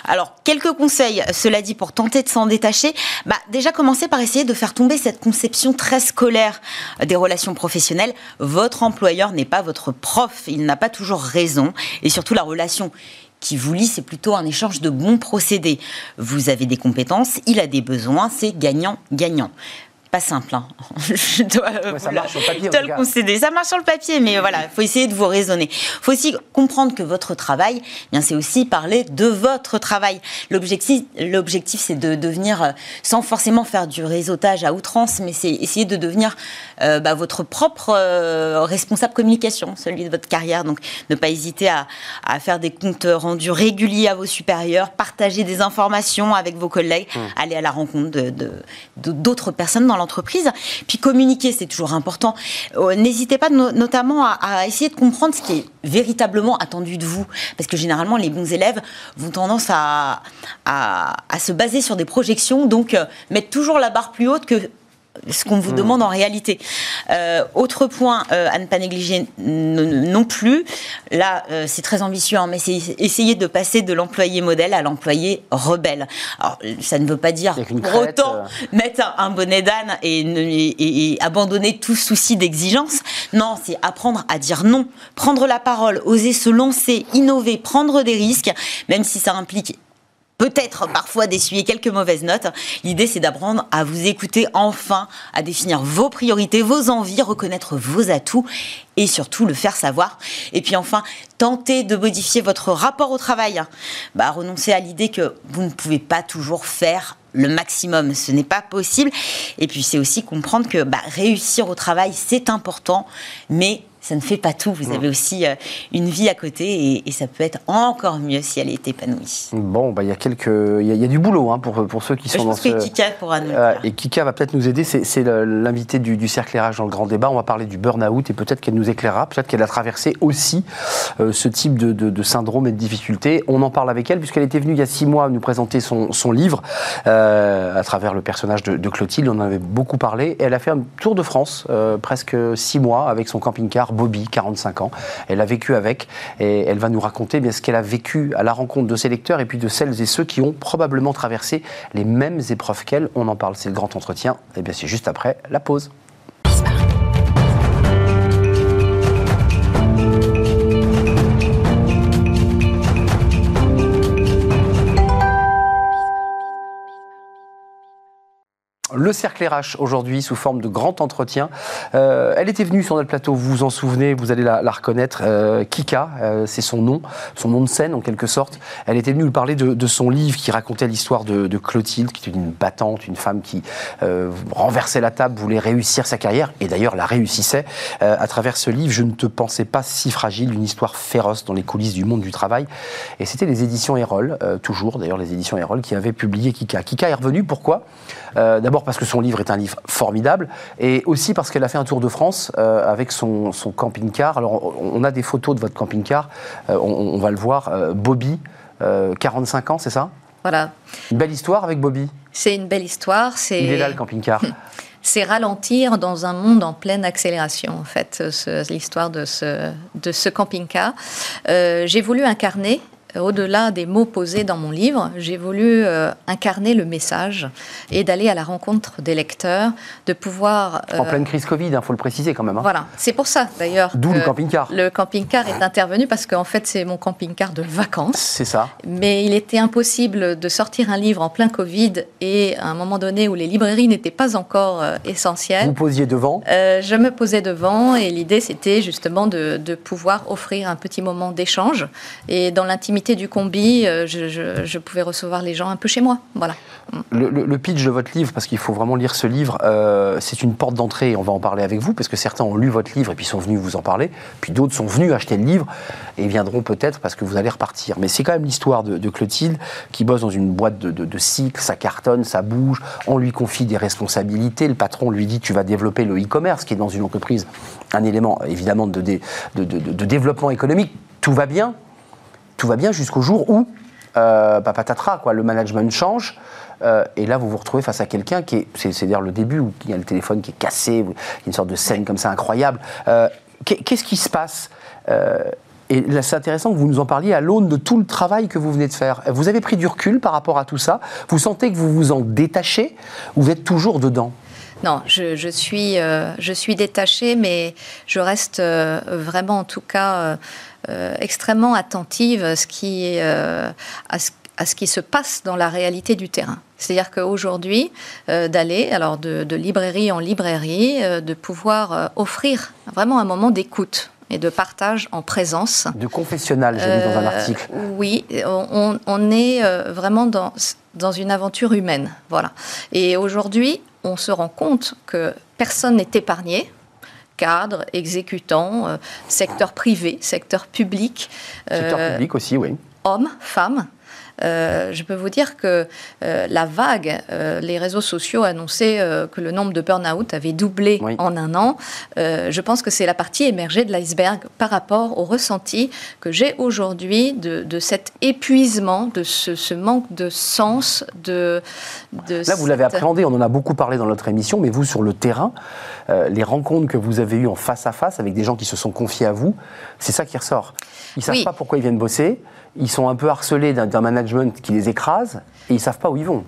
Alors quelques conseils, cela dit, pour tenter de s'en détacher. Bah déjà commencer par essayer de faire tomber cette conception très scolaire des relations professionnelles votre employeur n'est pas votre prof, il n'a pas toujours raison. Et surtout, la relation qui vous lie, c'est plutôt un échange de bons procédés. Vous avez des compétences, il a des besoins, c'est gagnant-gagnant. Pas simple. Hein. [LAUGHS] je dois ça marche sur le papier. le concéder. Ça marche sur le papier, mais voilà, il faut essayer de vous raisonner. Il faut aussi comprendre que votre travail, eh bien c'est aussi parler de votre travail. L'objectif, l'objectif, c'est de devenir, euh, sans forcément faire du réseautage à outrance, mais c'est essayer de devenir euh, bah, votre propre euh, responsable communication, celui de votre carrière. Donc, ne pas hésiter à, à, faire des comptes rendus réguliers à vos supérieurs, partager des informations avec vos collègues, mmh. aller à la rencontre de, d'autres personnes dans l'entreprise. Puis communiquer, c'est toujours important. Euh, n'hésitez pas notamment à, essayer de comprendre ce qui est véritablement attendu de vous. Parce que généralement, les bons élèves vont tendance à, à, se baser sur des projections, donc euh, mettre toujours la barre plus haute que ce qu'on vous demande en réalité. Euh, autre point euh, à ne pas négliger non plus, là euh, c'est très ambitieux, hein, mais c'est essayer de passer de l'employé modèle à l'employé rebelle. Alors ça ne veut pas dire pour autant mettre un, bonnet d'âne et, abandonner tout souci d'exigence. Non, c'est apprendre à dire non, prendre la parole, oser se lancer, innover, prendre des risques, même si ça implique peut-être parfois d'essuyer quelques mauvaises notes. L'idée, c'est d'apprendre à vous écouter enfin, à définir vos priorités, vos envies, reconnaître vos atouts et surtout le faire savoir. Et puis enfin, tenter de modifier votre rapport au travail. Bah, renoncer à l'idée que vous ne pouvez pas toujours faire le maximum, ce n'est pas possible. Et puis c'est aussi comprendre que bah, réussir au travail, c'est important, mais ça ne fait pas tout. Vous avez aussi euh, une vie à côté et, ça peut être encore mieux si elle est épanouie. Bon, bah, il y a quelques, il y, a du boulot hein, pour, pour ceux qui sont Je dans pense que Kika pourra nous euh, Et Kika va peut-être nous aider. C'est l'invité du, cercle RH dans le grand débat. On va parler du burn-out et peut-être qu'elle nous éclairera. Peut-être qu'elle a traversé aussi euh, ce type de, syndrome et de difficulté. On en parle avec elle puisqu'elle était venue il y a six mois nous présenter son, livre à travers le personnage de, Clotilde. On en avait beaucoup parlé. Et elle a fait un tour de France presque six mois avec son camping-car Bobby, 45 ans. Elle a vécu avec et elle va nous raconter bien, ce qu'elle a vécu à la rencontre de ses lecteurs et puis de celles et ceux qui ont probablement traversé les mêmes épreuves qu'elle. On en parle, c'est le grand entretien. Et bien c'est juste après la pause. Le cercle RH aujourd'hui sous forme de grand entretien. Euh, elle était venue sur notre plateau, vous vous en souvenez, vous allez la, reconnaître. Euh, Kika, euh, c'est son nom, son nom de scène en quelque sorte. Elle était venue nous parler de, son livre qui racontait l'histoire de, Clotilde, qui était une battante, une femme qui renversait la table, voulait réussir sa carrière et d'ailleurs la réussissait. à travers ce livre, je ne te pensais pas si fragile, une histoire féroce dans les coulisses du monde du travail. Et c'était les éditions Erol, toujours d'ailleurs les éditions Erol, qui avaient publié Kika. Kika est revenue, pourquoi? D'abord parce que son livre est un livre formidable, et aussi parce qu'elle a fait un tour de France euh, avec son, camping-car. Alors, on a des photos de votre camping-car, euh, on, va le voir. Euh, Bobby, 45 ans, c'est ça? Voilà. Une belle histoire avec Bobby? C'est une belle histoire. Il est là, le camping-car. [LAUGHS] c'est ralentir dans un monde en pleine accélération, en fait, l'histoire de ce, de ce camping-car. J'ai voulu incarner au-delà des mots posés dans mon livre, j'ai voulu euh, incarner le message et d'aller à la rencontre des lecteurs, de pouvoir... en pleine crise Covid, il hein, faut le préciser quand même. Hein. Voilà, c'est pour ça d'ailleurs. D'où le camping-car. Le camping-car est intervenu parce qu'en fait c'est mon camping-car de vacances. C'est ça. Mais il était impossible de sortir un livre en plein Covid et à un moment donné où les librairies n'étaient pas encore euh, essentielles. Vous posiez devant euh, Je me posais devant et l'idée c'était justement de, de pouvoir offrir un petit moment d'échange et dans l'intimité du combi, euh, je, pouvais recevoir les gens un peu chez moi. Voilà. Le, pitch de votre livre, parce qu'il faut vraiment lire ce livre, euh, c'est une porte d'entrée. On va en parler avec vous, parce que certains ont lu votre livre et puis sont venus vous en parler. Puis d'autres sont venus acheter le livre et viendront peut-être parce que vous allez repartir. Mais c'est quand même l'histoire de, Clotilde qui bosse dans une boîte de, de, cycles, ça cartonne, ça bouge. On lui confie des responsabilités. Le patron lui dit tu vas développer le e-commerce, qui est dans une entreprise un élément évidemment de, de développement économique. Tout va bien, tout va bien jusqu'au jour où, euh, patatatra, quoi, le management change. Euh, et là, vous vous retrouvez face à quelqu'un qui est, c'est, à dire le début où il y a le téléphone qui est cassé, il y a une sorte de scène comme ça incroyable. Euh, qu'est-ce qui se passe euh, Et là, c'est intéressant que vous nous en parliez à l'aune de tout le travail que vous venez de faire. Vous avez pris du recul par rapport à tout ça? Vous sentez que vous vous en détachez? Ou vous êtes toujours dedans? Non, je, je suis, je suis détachée, mais je reste vraiment, en tout cas, euh, extrêmement attentive à ce qui, euh, à, à ce qui se passe dans la réalité du terrain. C'est-à-dire qu'aujourd'hui, euh, d'aller alors de, librairie en librairie, euh, de pouvoir euh, offrir vraiment un moment d'écoute et de partage en présence. De confessionnal, j'ai lu dans un article. Oui, on, on est vraiment dans, dans une aventure humaine. Voilà. Et aujourd'hui, on se rend compte que personne n'est épargné cadre, exécutant, secteur privé, secteur public. Secteur public aussi, oui. Hommes, femmes. Euh, je peux vous dire que euh, la vague, euh, les réseaux sociaux annonçaient que le nombre de burn-out avait doublé en un an. je pense que c'est la partie émergée de l'iceberg par rapport au ressenti que j'ai aujourd'hui de, cet épuisement, de ce, manque de sens. De, Là, vous l'avez appréhendé, on en a beaucoup parlé dans notre émission, mais vous, sur le terrain, les rencontres que vous avez eues en face à face avec des gens qui se sont confiés à vous, c'est ça qui ressort. Ils ne savent pas pourquoi ils viennent bosser ils sont un peu harcelés d'un management qui les écrase et ils ne savent pas où ils vont.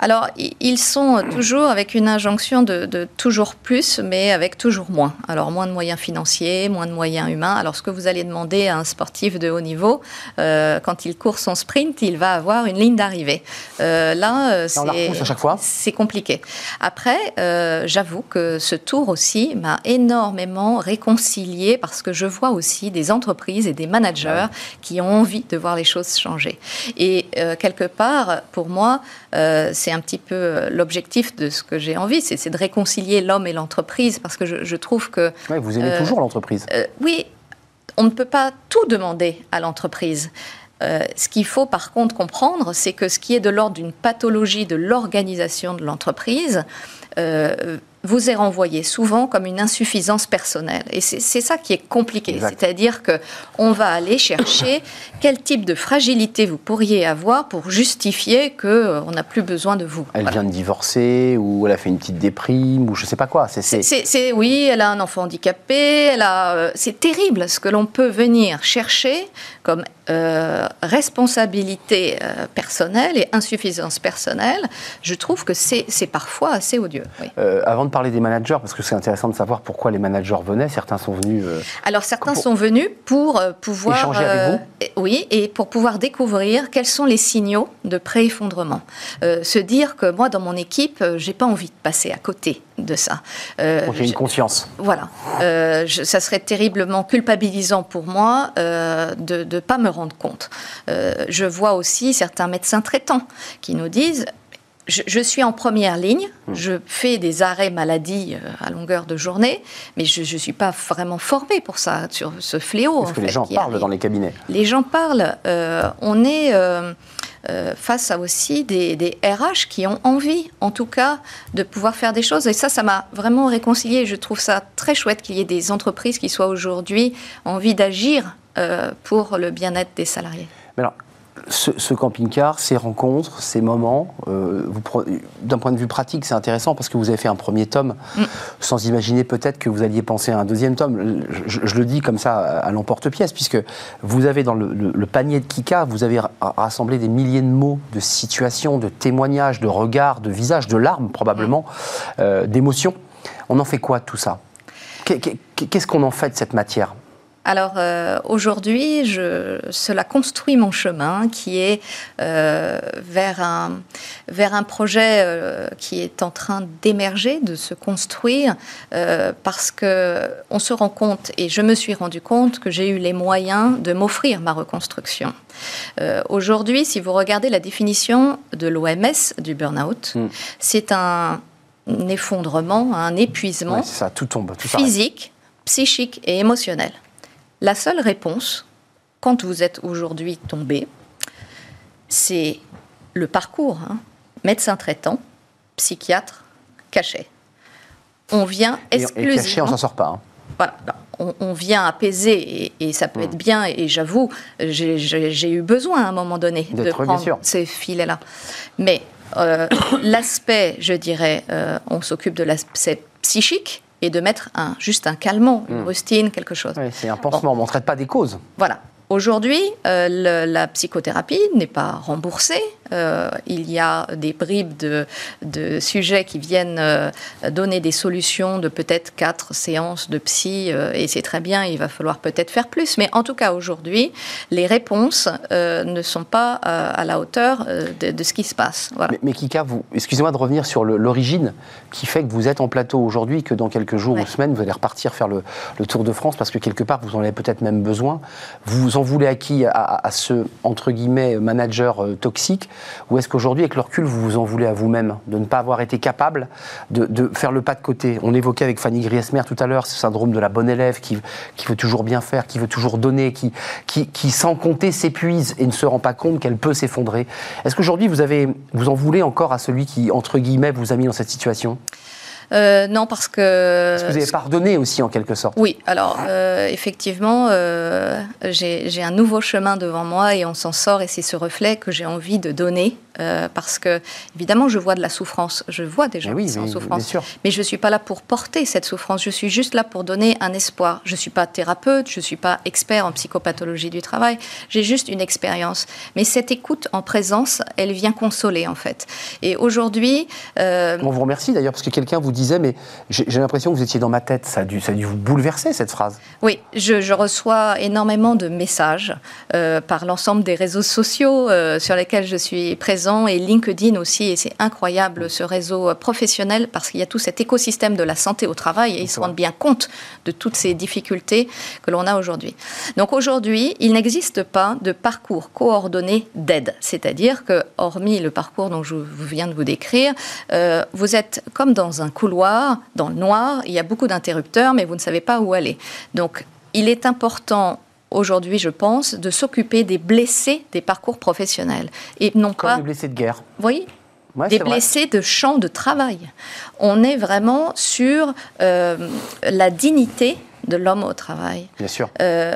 Alors, ils sont toujours avec une injonction de, toujours plus, mais avec toujours moins. Alors, moins de moyens financiers, moins de moyens humains. Alors, ce que vous allez demander à un sportif de haut niveau, euh, quand il court son sprint, il va avoir une ligne d'arrivée. Euh, là, c'est compliqué. Après, euh, j'avoue que ce tour aussi m'a énormément réconcilié parce que je vois aussi des entreprises et des managers qui ont envie de voir les choses changer. Et quelque part, pour moi, c'est c'est un petit peu euh, l'objectif de ce que j'ai envie, c'est de réconcilier l'homme et l'entreprise, parce que je, trouve que... vous aimez euh, toujours l'entreprise. Euh, oui, on ne peut pas tout demander à l'entreprise. ce qu'il faut par contre comprendre, c'est que ce qui est de l'ordre d'une pathologie de l'organisation de l'entreprise vous est renvoyé souvent comme une insuffisance personnelle. Et c'est ça qui est compliqué. C'est-à-dire qu'on va aller chercher [COUGHS] quel type de fragilité vous pourriez avoir pour justifier qu'on euh, n'a plus besoin de vous. Elle vient de divorcer, ou elle a fait une petite déprime, ou je ne sais pas quoi. C'est oui, elle a un enfant handicapé, euh, c'est terrible ce que l'on peut venir chercher comme euh, responsabilité euh, personnelle et insuffisance personnelle, je trouve que c'est parfois assez odieux. Euh, avant de parler des managers, parce que c'est intéressant de savoir pourquoi les managers venaient, certains sont venus... Alors certains sont venus pour pouvoir... Échanger avec vous? Oui, et pour pouvoir découvrir quels sont les signaux de pré-effondrement. se dire que moi, dans mon équipe, j'ai pas envie de passer à côté de ça. j'ai une conscience. Voilà. ça serait terriblement culpabilisant pour moi de ne pas me rendre compte. Euh, je vois aussi certains médecins traitants qui nous disent je, suis en première ligne, hmm. je fais des arrêts maladie euh, à longueur de journée, mais je ne suis pas vraiment formée pour ça, sur ce fléau. Parce que les gens parlent dans les cabinets. Les gens parlent. Euh, on est face à aussi des, des, RH qui ont envie, en tout cas, de pouvoir faire des choses. Et ça, ça m'a vraiment réconcilié. Je trouve ça très chouette qu'il y ait des entreprises qui soient aujourd'hui envie d'agir euh, pour le bien-être des salariés. alors, ce, camping-car, ces rencontres, ces moments, euh, d'un point de vue pratique, c'est intéressant parce que vous avez fait un premier tome mm. sans imaginer peut-être que vous alliez penser à un deuxième tome. Je, le dis comme ça à l'emporte-pièce, puisque vous avez dans le, panier de Kika, vous avez rassemblé des milliers de mots, de situations, de témoignages, de regards, de visages, de larmes probablement, mm. euh, d'émotions. On en fait quoi de tout ça? Qu'est-ce qu'on en fait de cette matière? Alors euh, aujourd'hui, cela construit mon chemin qui est euh, vers, un, vers un projet euh, qui est en train d'émerger, de se construire, parce que on se rend compte, et je me suis rendu compte que j'ai eu les moyens de m'offrir ma reconstruction. aujourd'hui, si vous regardez la définition de l'OMS du burn-out, hmm. c'est un effondrement, un épuisement ça, tout tombe, physique, psychique et émotionnel. La seule réponse, quand vous êtes aujourd'hui tombé, c'est le parcours. Hein. Médecin traitant, psychiatre, cachet. On vient exclusivement... Et, cachet, on s'en sort pas. Hein. Voilà, on, vient apaiser et, ça peut être hmm. bien. Et j'avoue, j'ai eu besoin à un moment donné de prendre ces filets-là. Mais euh, [COUGHS] l'aspect, je dirais, euh, on s'occupe de l'aspect psychique, et de mettre un, juste un calmant, une hmm. rustine, quelque chose. Oui, c'est un pansement, on ne traite pas des causes. Voilà. Aujourd'hui, euh, la psychothérapie n'est pas remboursée. Euh, il y a des bribes de, de sujets qui viennent euh, donner des solutions de peut-être quatre séances de psy, euh, et c'est très bien, il va falloir peut-être faire plus. Mais en tout cas, aujourd'hui, les réponses ne sont pas à la hauteur de, ce qui se passe. Mais, Kika, excusez-moi de revenir sur l'origine qui fait que vous êtes en plateau aujourd'hui, que dans quelques jours ou semaines, vous allez repartir faire le, Tour de France, parce que quelque part, vous en avez peut-être même besoin. Vous en voulez à qui? À, à ce, entre guillemets, manager toxique? Ou est-ce qu'aujourd'hui, avec le recul, vous vous en voulez à vous-même de ne pas avoir été capable de, faire le pas de côté? On évoquait avec Fanny Griesmer tout à l'heure ce syndrome de la bonne élève qui, veut toujours bien faire, qui veut toujours donner, qui, qui, sans compter s'épuise et ne se rend pas compte qu'elle peut s'effondrer. Est-ce qu'aujourd'hui, vous, vous en voulez encore à celui qui, entre guillemets, vous a mis dans cette situation? Euh, non, parce que. Parce que vous avez pardonné aussi, en quelque sorte. Oui, alors, euh, effectivement, euh, j'ai un nouveau chemin devant moi et on s'en sort et c'est ce reflet que j'ai envie de donner. Parce que, évidemment, je vois de la souffrance. Je vois des gens qui sont en souffrance. Mais je ne suis pas là pour porter cette souffrance. Je suis juste là pour donner un espoir. Je ne suis pas thérapeute, je ne suis pas expert en psychopathologie du travail. J'ai juste une expérience. Mais cette écoute en présence, elle vient consoler, en fait. Et aujourd'hui. On vous remercie d'ailleurs, parce que quelqu'un vous disait, mais j'ai l'impression que vous étiez dans ma tête. Ça a dû, ça a dû vous bouleverser, cette phrase. Oui, je, reçois énormément de messages euh, par l'ensemble des réseaux sociaux euh, sur lesquels je suis présent et LinkedIn aussi. Et c'est incroyable ce réseau professionnel parce qu'il y a tout cet écosystème de la santé au travail et ils se rendent bien compte de toutes ces difficultés que l'on a aujourd'hui. Donc aujourd'hui, il n'existe pas de parcours coordonné d'aide. C'est-à-dire que, hormis le parcours dont je viens de vous décrire, euh, vous êtes comme dans un couloir dans le noir, il y a beaucoup d'interrupteurs, mais vous ne savez pas où aller. Donc, il est important aujourd'hui, je pense, de s'occuper des blessés des parcours professionnels et non Comme pas des blessés de guerre. Oui. des blessés de champ de travail. On est vraiment sur euh, la dignité de l'homme au travail. Bien sûr. Euh,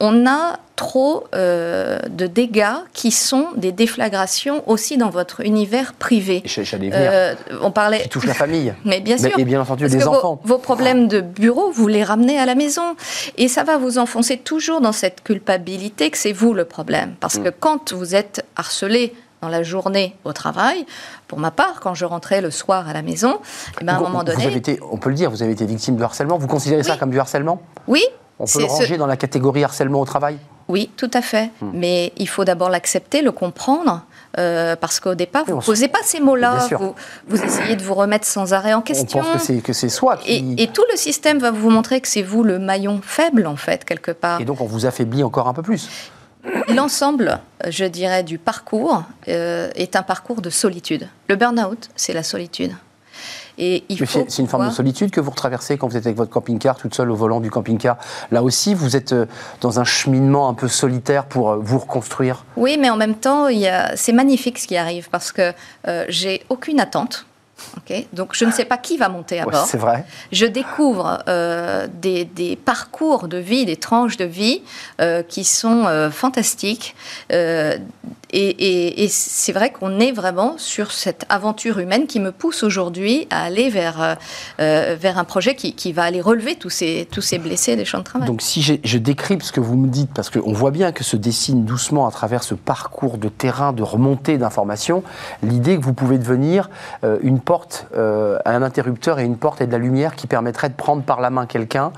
on a trop euh, de dégâts qui sont des déflagrations aussi dans votre univers privé. J'allais venir. Euh, on parlait. Qui touche la famille. [LAUGHS] Mais bien sûr. Et bien entendu les enfants. Vos, problèmes de bureau, vous les ramenez à la maison. Et ça va vous enfoncer toujours dans cette culpabilité que c'est vous le problème. Parce mm. que quand vous êtes harcelé dans la journée au travail. Pour ma part, quand je rentrais le soir à la maison, eh ben, à un moment donné... Vous avez été, on peut le dire, vous avez été victime de harcèlement. Vous considérez ça comme du harcèlement? Oui, on peut le ranger dans la catégorie harcèlement au travail Oui, tout à fait. Hmm. Mais il faut d'abord l'accepter, le comprendre. Euh, parce qu'au départ, vous ne posez pas ces mots-là, vous, vous, essayez de vous remettre sans arrêt en question. On pense que c'est soi qui... Et, tout le système va vous montrer que c'est vous le maillon faible, en fait, quelque part. Et donc on vous affaiblit encore un peu plus L'ensemble, je dirais, du parcours euh, est un parcours de solitude. Le burn-out, c'est la solitude. C'est une forme de solitude que vous retraversez quand vous êtes avec votre camping-car, toute seule au volant du camping-car. Là aussi, vous êtes euh, dans un cheminement un peu solitaire pour euh, vous reconstruire. Oui, mais en même temps, c'est magnifique ce qui arrive parce que euh, j'ai aucune attente. Donc je ne sais pas qui va monter à bord. c'est vrai. Je découvre des, parcours de vie, des tranches de vie qui sont fantastiques, et, c'est vrai qu'on est vraiment sur cette aventure humaine qui me pousse aujourd'hui à aller vers, euh, euh, vers un projet qui, qui, va aller relever tous ces, tous ces blessés des champs de travail. Donc si je décrypte ce que vous me dites, parce qu'on voit bien que se dessine doucement à travers ce parcours de terrain, de remontée d'informations, l'idée que vous pouvez devenir euh, une porte, un interrupteur et une porte et de la lumière qui permettrait de prendre par la main quelqu'un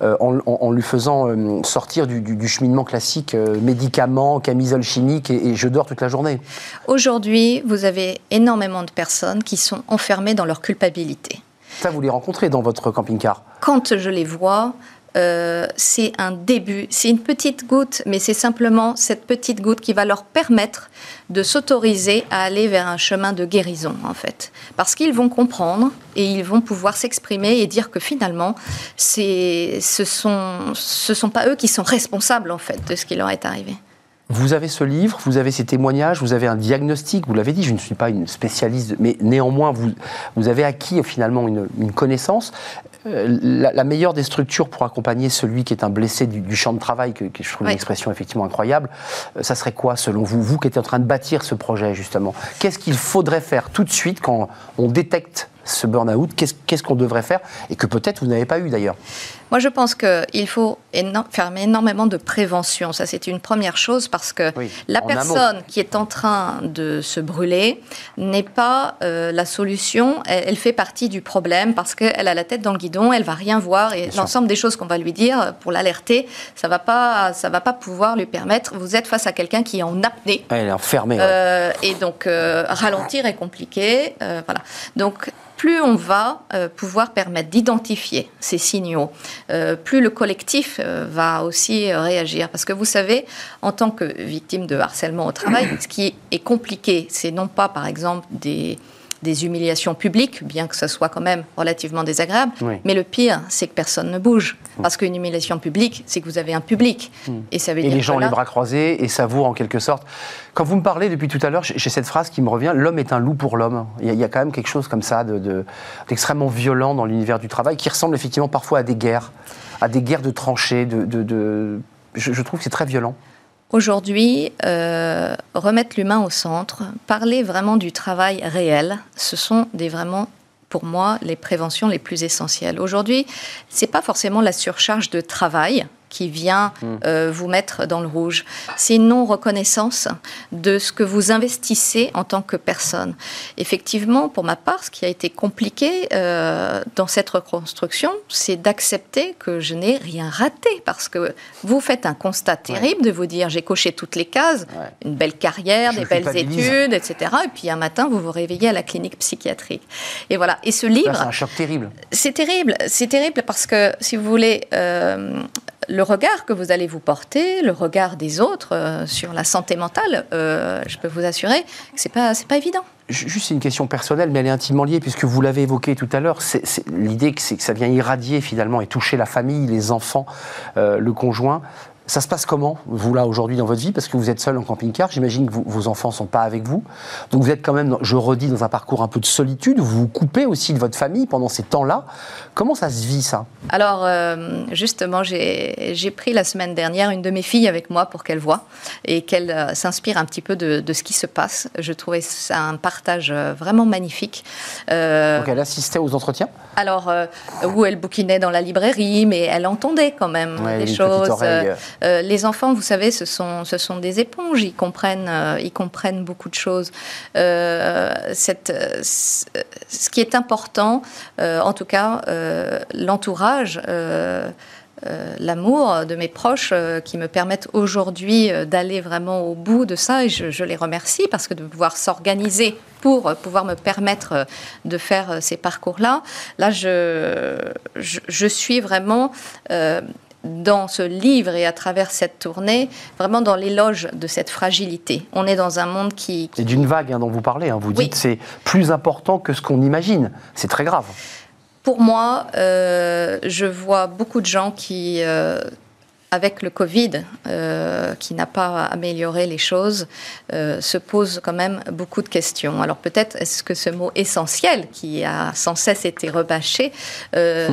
en, en, lui faisant sortir du, du, cheminement classique, médicaments, camisole chimique et, et je dors toute la journée. Aujourd'hui, vous avez énormément de personnes qui sont enfermées dans leur culpabilité. Ça, vous les rencontrez dans votre camping-car Quand je les vois, euh, c'est un début, c'est une petite goutte, mais c'est simplement cette petite goutte qui va leur permettre de s'autoriser à aller vers un chemin de guérison, en fait. Parce qu'ils vont comprendre et ils vont pouvoir s'exprimer et dire que finalement, ce sont, ce sont pas eux qui sont responsables, en fait, de ce qui leur est arrivé. Vous avez ce livre, vous avez ces témoignages, vous avez un diagnostic, vous l'avez dit, je ne suis pas une spécialiste, mais néanmoins, vous, vous avez acquis finalement une, connaissance. Euh, la, meilleure des structures pour accompagner celui qui est un blessé du, champ de travail, que, je trouve une expression effectivement incroyable, euh, ça serait quoi selon vous, vous qui êtes en train de bâtir ce projet justement? Qu'est-ce qu'il faudrait faire tout de suite quand on détecte ce burn-out? Qu'est-ce qu'on devrait faire et que peut-être vous n'avez pas eu d'ailleurs? Moi, je pense qu'il faut faire énormément de prévention. Ça, c'est une première chose parce que la personne qui est en train de se brûler n'est pas euh, la solution. Elle, fait partie du problème parce qu'elle a la tête dans le guidon, elle va rien voir et l'ensemble des choses qu'on va lui dire pour l'alerter, ça va pas, ça va pas pouvoir lui permettre. Vous êtes face à quelqu'un qui est en apnée. Elle est enfermée. Euh, et donc euh, ralentir est compliqué. voilà. Donc plus on va euh, pouvoir permettre d'identifier ces signaux, euh, plus le collectif euh, va aussi réagir. Parce que vous savez, en tant que victime de harcèlement au travail, ce qui est compliqué, c'est non pas par exemple des des humiliations publiques, bien que ce soit quand même relativement désagréable. Mais le pire, c'est que personne ne bouge. Parce qu'une humiliation publique, c'est que vous avez un public. Hmm. Et ça veut et les gens ont les bras croisés et savourent en quelque sorte. Quand vous me parlez depuis tout à l'heure, j'ai cette phrase qui me revient l'homme est un loup pour l'homme. Il, y, a quand même quelque chose comme ça d'extrêmement de, violent dans l'univers du travail qui ressemble effectivement parfois à des guerres, à des guerres de tranchées. De, je, je trouve que c'est très violent. Aujourd'hui, euh, remettre l'humain au centre, parler vraiment du travail réel, ce sont des vraiment pour moi les préventions les plus essentielles. Aujourd'hui, c'est pas forcément la surcharge de travail qui vient hmm. euh, vous mettre dans le rouge. C'est une non-reconnaissance de ce que vous investissez en tant que personne. Effectivement, pour ma part, ce qui a été compliqué euh, dans cette reconstruction, c'est d'accepter que je n'ai rien raté, parce que vous faites un constat terrible de vous dire j'ai coché toutes les cases, une belle carrière, des belles études, etc. Et puis un matin, vous vous réveillez à la clinique psychiatrique. Et voilà. Et ce livre, c'est un choc terrible. C'est terrible. C'est terrible parce que si vous voulez. Euh, le regard que vous allez vous porter, le regard des autres euh, sur la santé mentale, euh, je peux vous assurer que c'est pas c'est pas évident. Juste une question personnelle, mais elle est intimement liée puisque vous l'avez évoqué tout à l'heure. L'idée c'est que ça vient irradier finalement et toucher la famille, les enfants, euh, le conjoint. Ça se passe comment, vous, là, aujourd'hui, dans votre vie? Parce que vous êtes seul en camping-car, j'imagine que vos enfants ne sont pas avec vous. Donc vous êtes quand même, je redis, dans un parcours un peu de solitude. Vous vous coupez aussi de votre famille pendant ces temps-là. Comment ça se vit, ça? Alors, euh, justement, j'ai pris la semaine dernière une de mes filles avec moi pour qu'elle voit et qu'elle euh, s'inspire un petit peu de, ce qui se passe. Je trouvais ça un partage euh, vraiment magnifique. Donc elle assistait aux entretiens? Alors, où elle bouquinait dans la librairie, mais elle entendait quand même des choses. Euh, les enfants, vous savez, ce sont, ce sont des éponges, ils comprennent, euh, ils comprennent beaucoup de choses. Euh, ce qui est important, en tout cas, l'entourage. l'amour de mes proches qui me permettent aujourd'hui d'aller vraiment au bout de ça et je, les remercie parce que de pouvoir s'organiser pour pouvoir me permettre de faire ces parcours-là, là, je, je, suis vraiment dans ce livre et à travers cette tournée, vraiment dans l'éloge de cette fragilité. On est dans un monde qui... C'est d'une vague hein, dont vous parlez, hein. vous dites c'est plus important que ce qu'on imagine. C'est très grave. Pour moi, euh, je vois beaucoup de gens qui, euh, avec le Covid, euh, qui n'a pas amélioré les choses, euh, se pose quand même beaucoup de questions. Alors peut-être est-ce que ce mot essentiel, qui a sans cesse été rebâché, euh,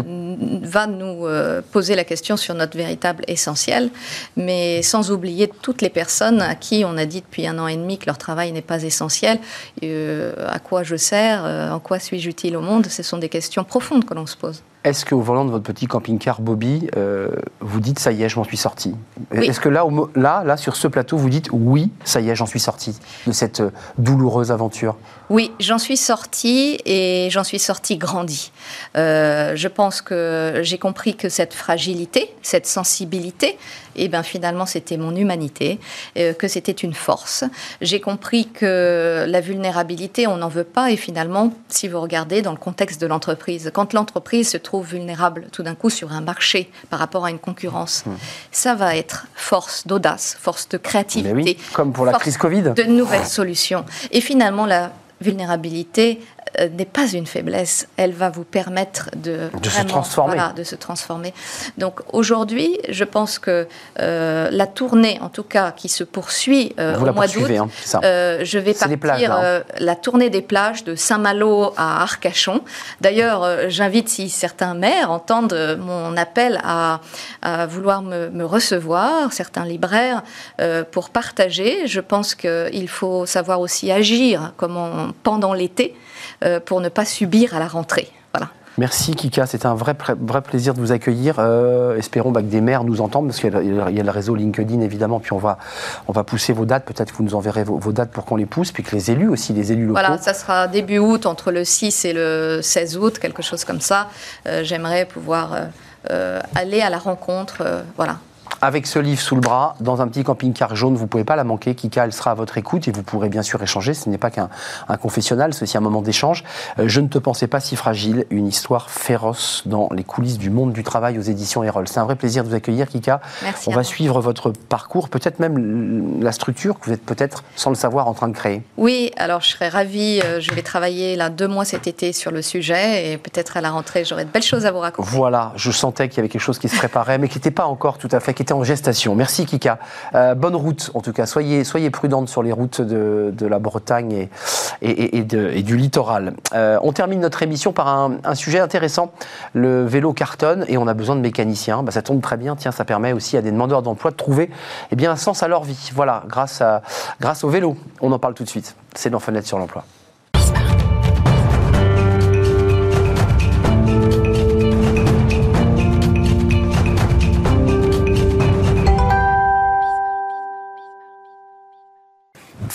va nous poser la question sur notre véritable essentiel, mais sans oublier toutes les personnes à qui on a dit depuis un an et demi que leur travail n'est pas essentiel. à quoi je sers En quoi suis-je utile au monde Ce sont des questions profondes que l'on se pose. Est-ce qu'au volant de votre petit camping-car Bobby, euh, vous dites ça y est, je m'en suis sorti? Est-ce que là, là, là, sur ce plateau, vous dites oui, ça y est, j'en suis sorti de cette euh, douloureuse aventure? Oui, j'en suis sorti et j'en suis sorti grandi. Euh, je pense que j'ai compris que cette fragilité, cette sensibilité, et ben finalement c'était mon humanité, euh, que c'était une force. J'ai compris que la vulnérabilité, on n'en veut pas et finalement, si vous regardez dans le contexte de l'entreprise, quand l'entreprise se trouve vulnérable tout d'un coup sur un marché par rapport à une concurrence, mmh. ça va être force d'audace, force de créativité, comme pour la crise Covid, de nouvelles solutions. Et finalement, la vulnérabilité, n'est pas une faiblesse. Elle va vous permettre de, se transformer. de se transformer. Donc aujourd'hui, je pense que euh, la tournée, en tout cas, qui se poursuit euh, au mois d'août, hein, je vais partir hein. la tournée des plages de Saint-Malo à Arcachon. D'ailleurs, j'invite si certains maires entendent mon appel à, vouloir me, me, recevoir, certains libraires, pour partager. Je pense qu'il faut savoir aussi agir comme pendant l'été. Pour ne pas subir à la rentrée. Voilà. Merci Kika, c'est un vrai, vrai plaisir de vous accueillir. Euh, espérons bah, que des maires nous entendent, parce qu'il y, a le réseau LinkedIn évidemment, puis on va, on va pousser vos dates, peut-être que vous nous enverrez vos, dates pour qu'on les pousse, puis que les élus aussi, les élus locaux. Voilà, ça sera début août, entre le 6 et le 16 août, quelque chose comme ça. Euh, j'aimerais pouvoir euh, aller à la rencontre, voilà, avec ce livre sous le bras, dans un petit camping-car jaune, vous ne pouvez pas la manquer. Kika, elle sera à votre écoute et vous pourrez bien sûr échanger. Ce n'est pas qu'un confessionnal, c'est aussi un moment d'échange. Euh, je ne te pensais pas si fragile, une histoire féroce dans les coulisses du monde du travail aux éditions Erol. C'est un vrai plaisir de vous accueillir, Kika. Merci On va suivre votre parcours, peut-être même la structure que vous êtes peut-être, sans le savoir, en train de créer. Oui, alors je serais ravie. Euh, je vais travailler là deux mois cet été sur le sujet et peut-être à la rentrée, j'aurai de belles choses à vous raconter. Voilà, je sentais qu'il y avait quelque chose qui se préparait, mais qui n'était pas encore tout à fait, qui en gestation. Merci Kika. Euh, bonne route en tout cas. Soyez, soyez prudente sur les routes de, la Bretagne et, et, du littoral. Euh, on termine notre émission par un, sujet intéressant. Le vélo cartonne et on a besoin de mécaniciens. Bah, ça tombe très bien. Tiens, ça permet aussi à des demandeurs d'emploi de trouver eh bien, un sens à leur vie. Voilà, grâce, à, grâce au vélo. On en parle tout de suite. C'est dans Fenêtre sur l'emploi.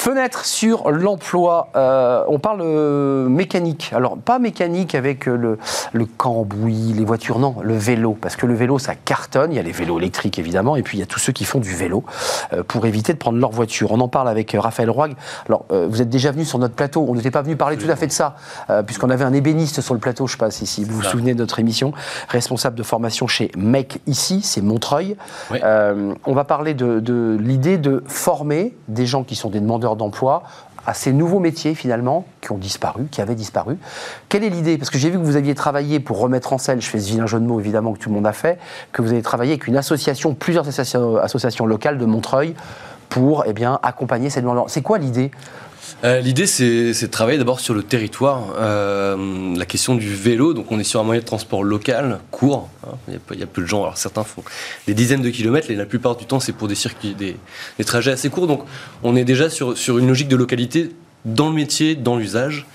Fenêtre sur l'emploi. Euh, on parle euh, mécanique. Alors, pas mécanique avec euh, le, le cambouis, les voitures, non, le vélo. Parce que le vélo, ça cartonne. Il y a les vélos électriques, évidemment. Et puis, il y a tous ceux qui font du vélo pour éviter de prendre leur voiture. On en parle avec Raphaël Roig. Alors, vous êtes déjà venu sur notre plateau. On n'était pas venu parler tout à fait de ça, puisqu'on avait un ébéniste sur le plateau. Je ne sais pas si, vous vous souvenez de notre émission. Responsable de formation chez MEC ici, c'est Montreuil. on va parler de, de l'idée de former des gens qui sont des demandeurs d'emploi à ces nouveaux métiers finalement qui ont disparu, qui avaient disparu. Quelle est l'idée? Parce que j'ai vu que vous aviez travaillé pour remettre en scène, je fais ce vilain jeu de mots évidemment que tout le monde a fait, que vous avez travaillé avec une association, plusieurs associations, locales de Montreuil pour eh bien, accompagner ces demandeurs. C'est quoi l'idée? Euh, l'idée, c'est de travailler d'abord sur le territoire. Euh, la question du vélo, donc on est sur un moyen de transport local, court. Hein. il, y a, peu de gens. Alors certains font des dizaines de kilomètres, et la plupart du temps, c'est pour des circuits, des, trajets assez courts. Donc on est déjà sur, sur une logique de localité dans le métier, dans l'usage.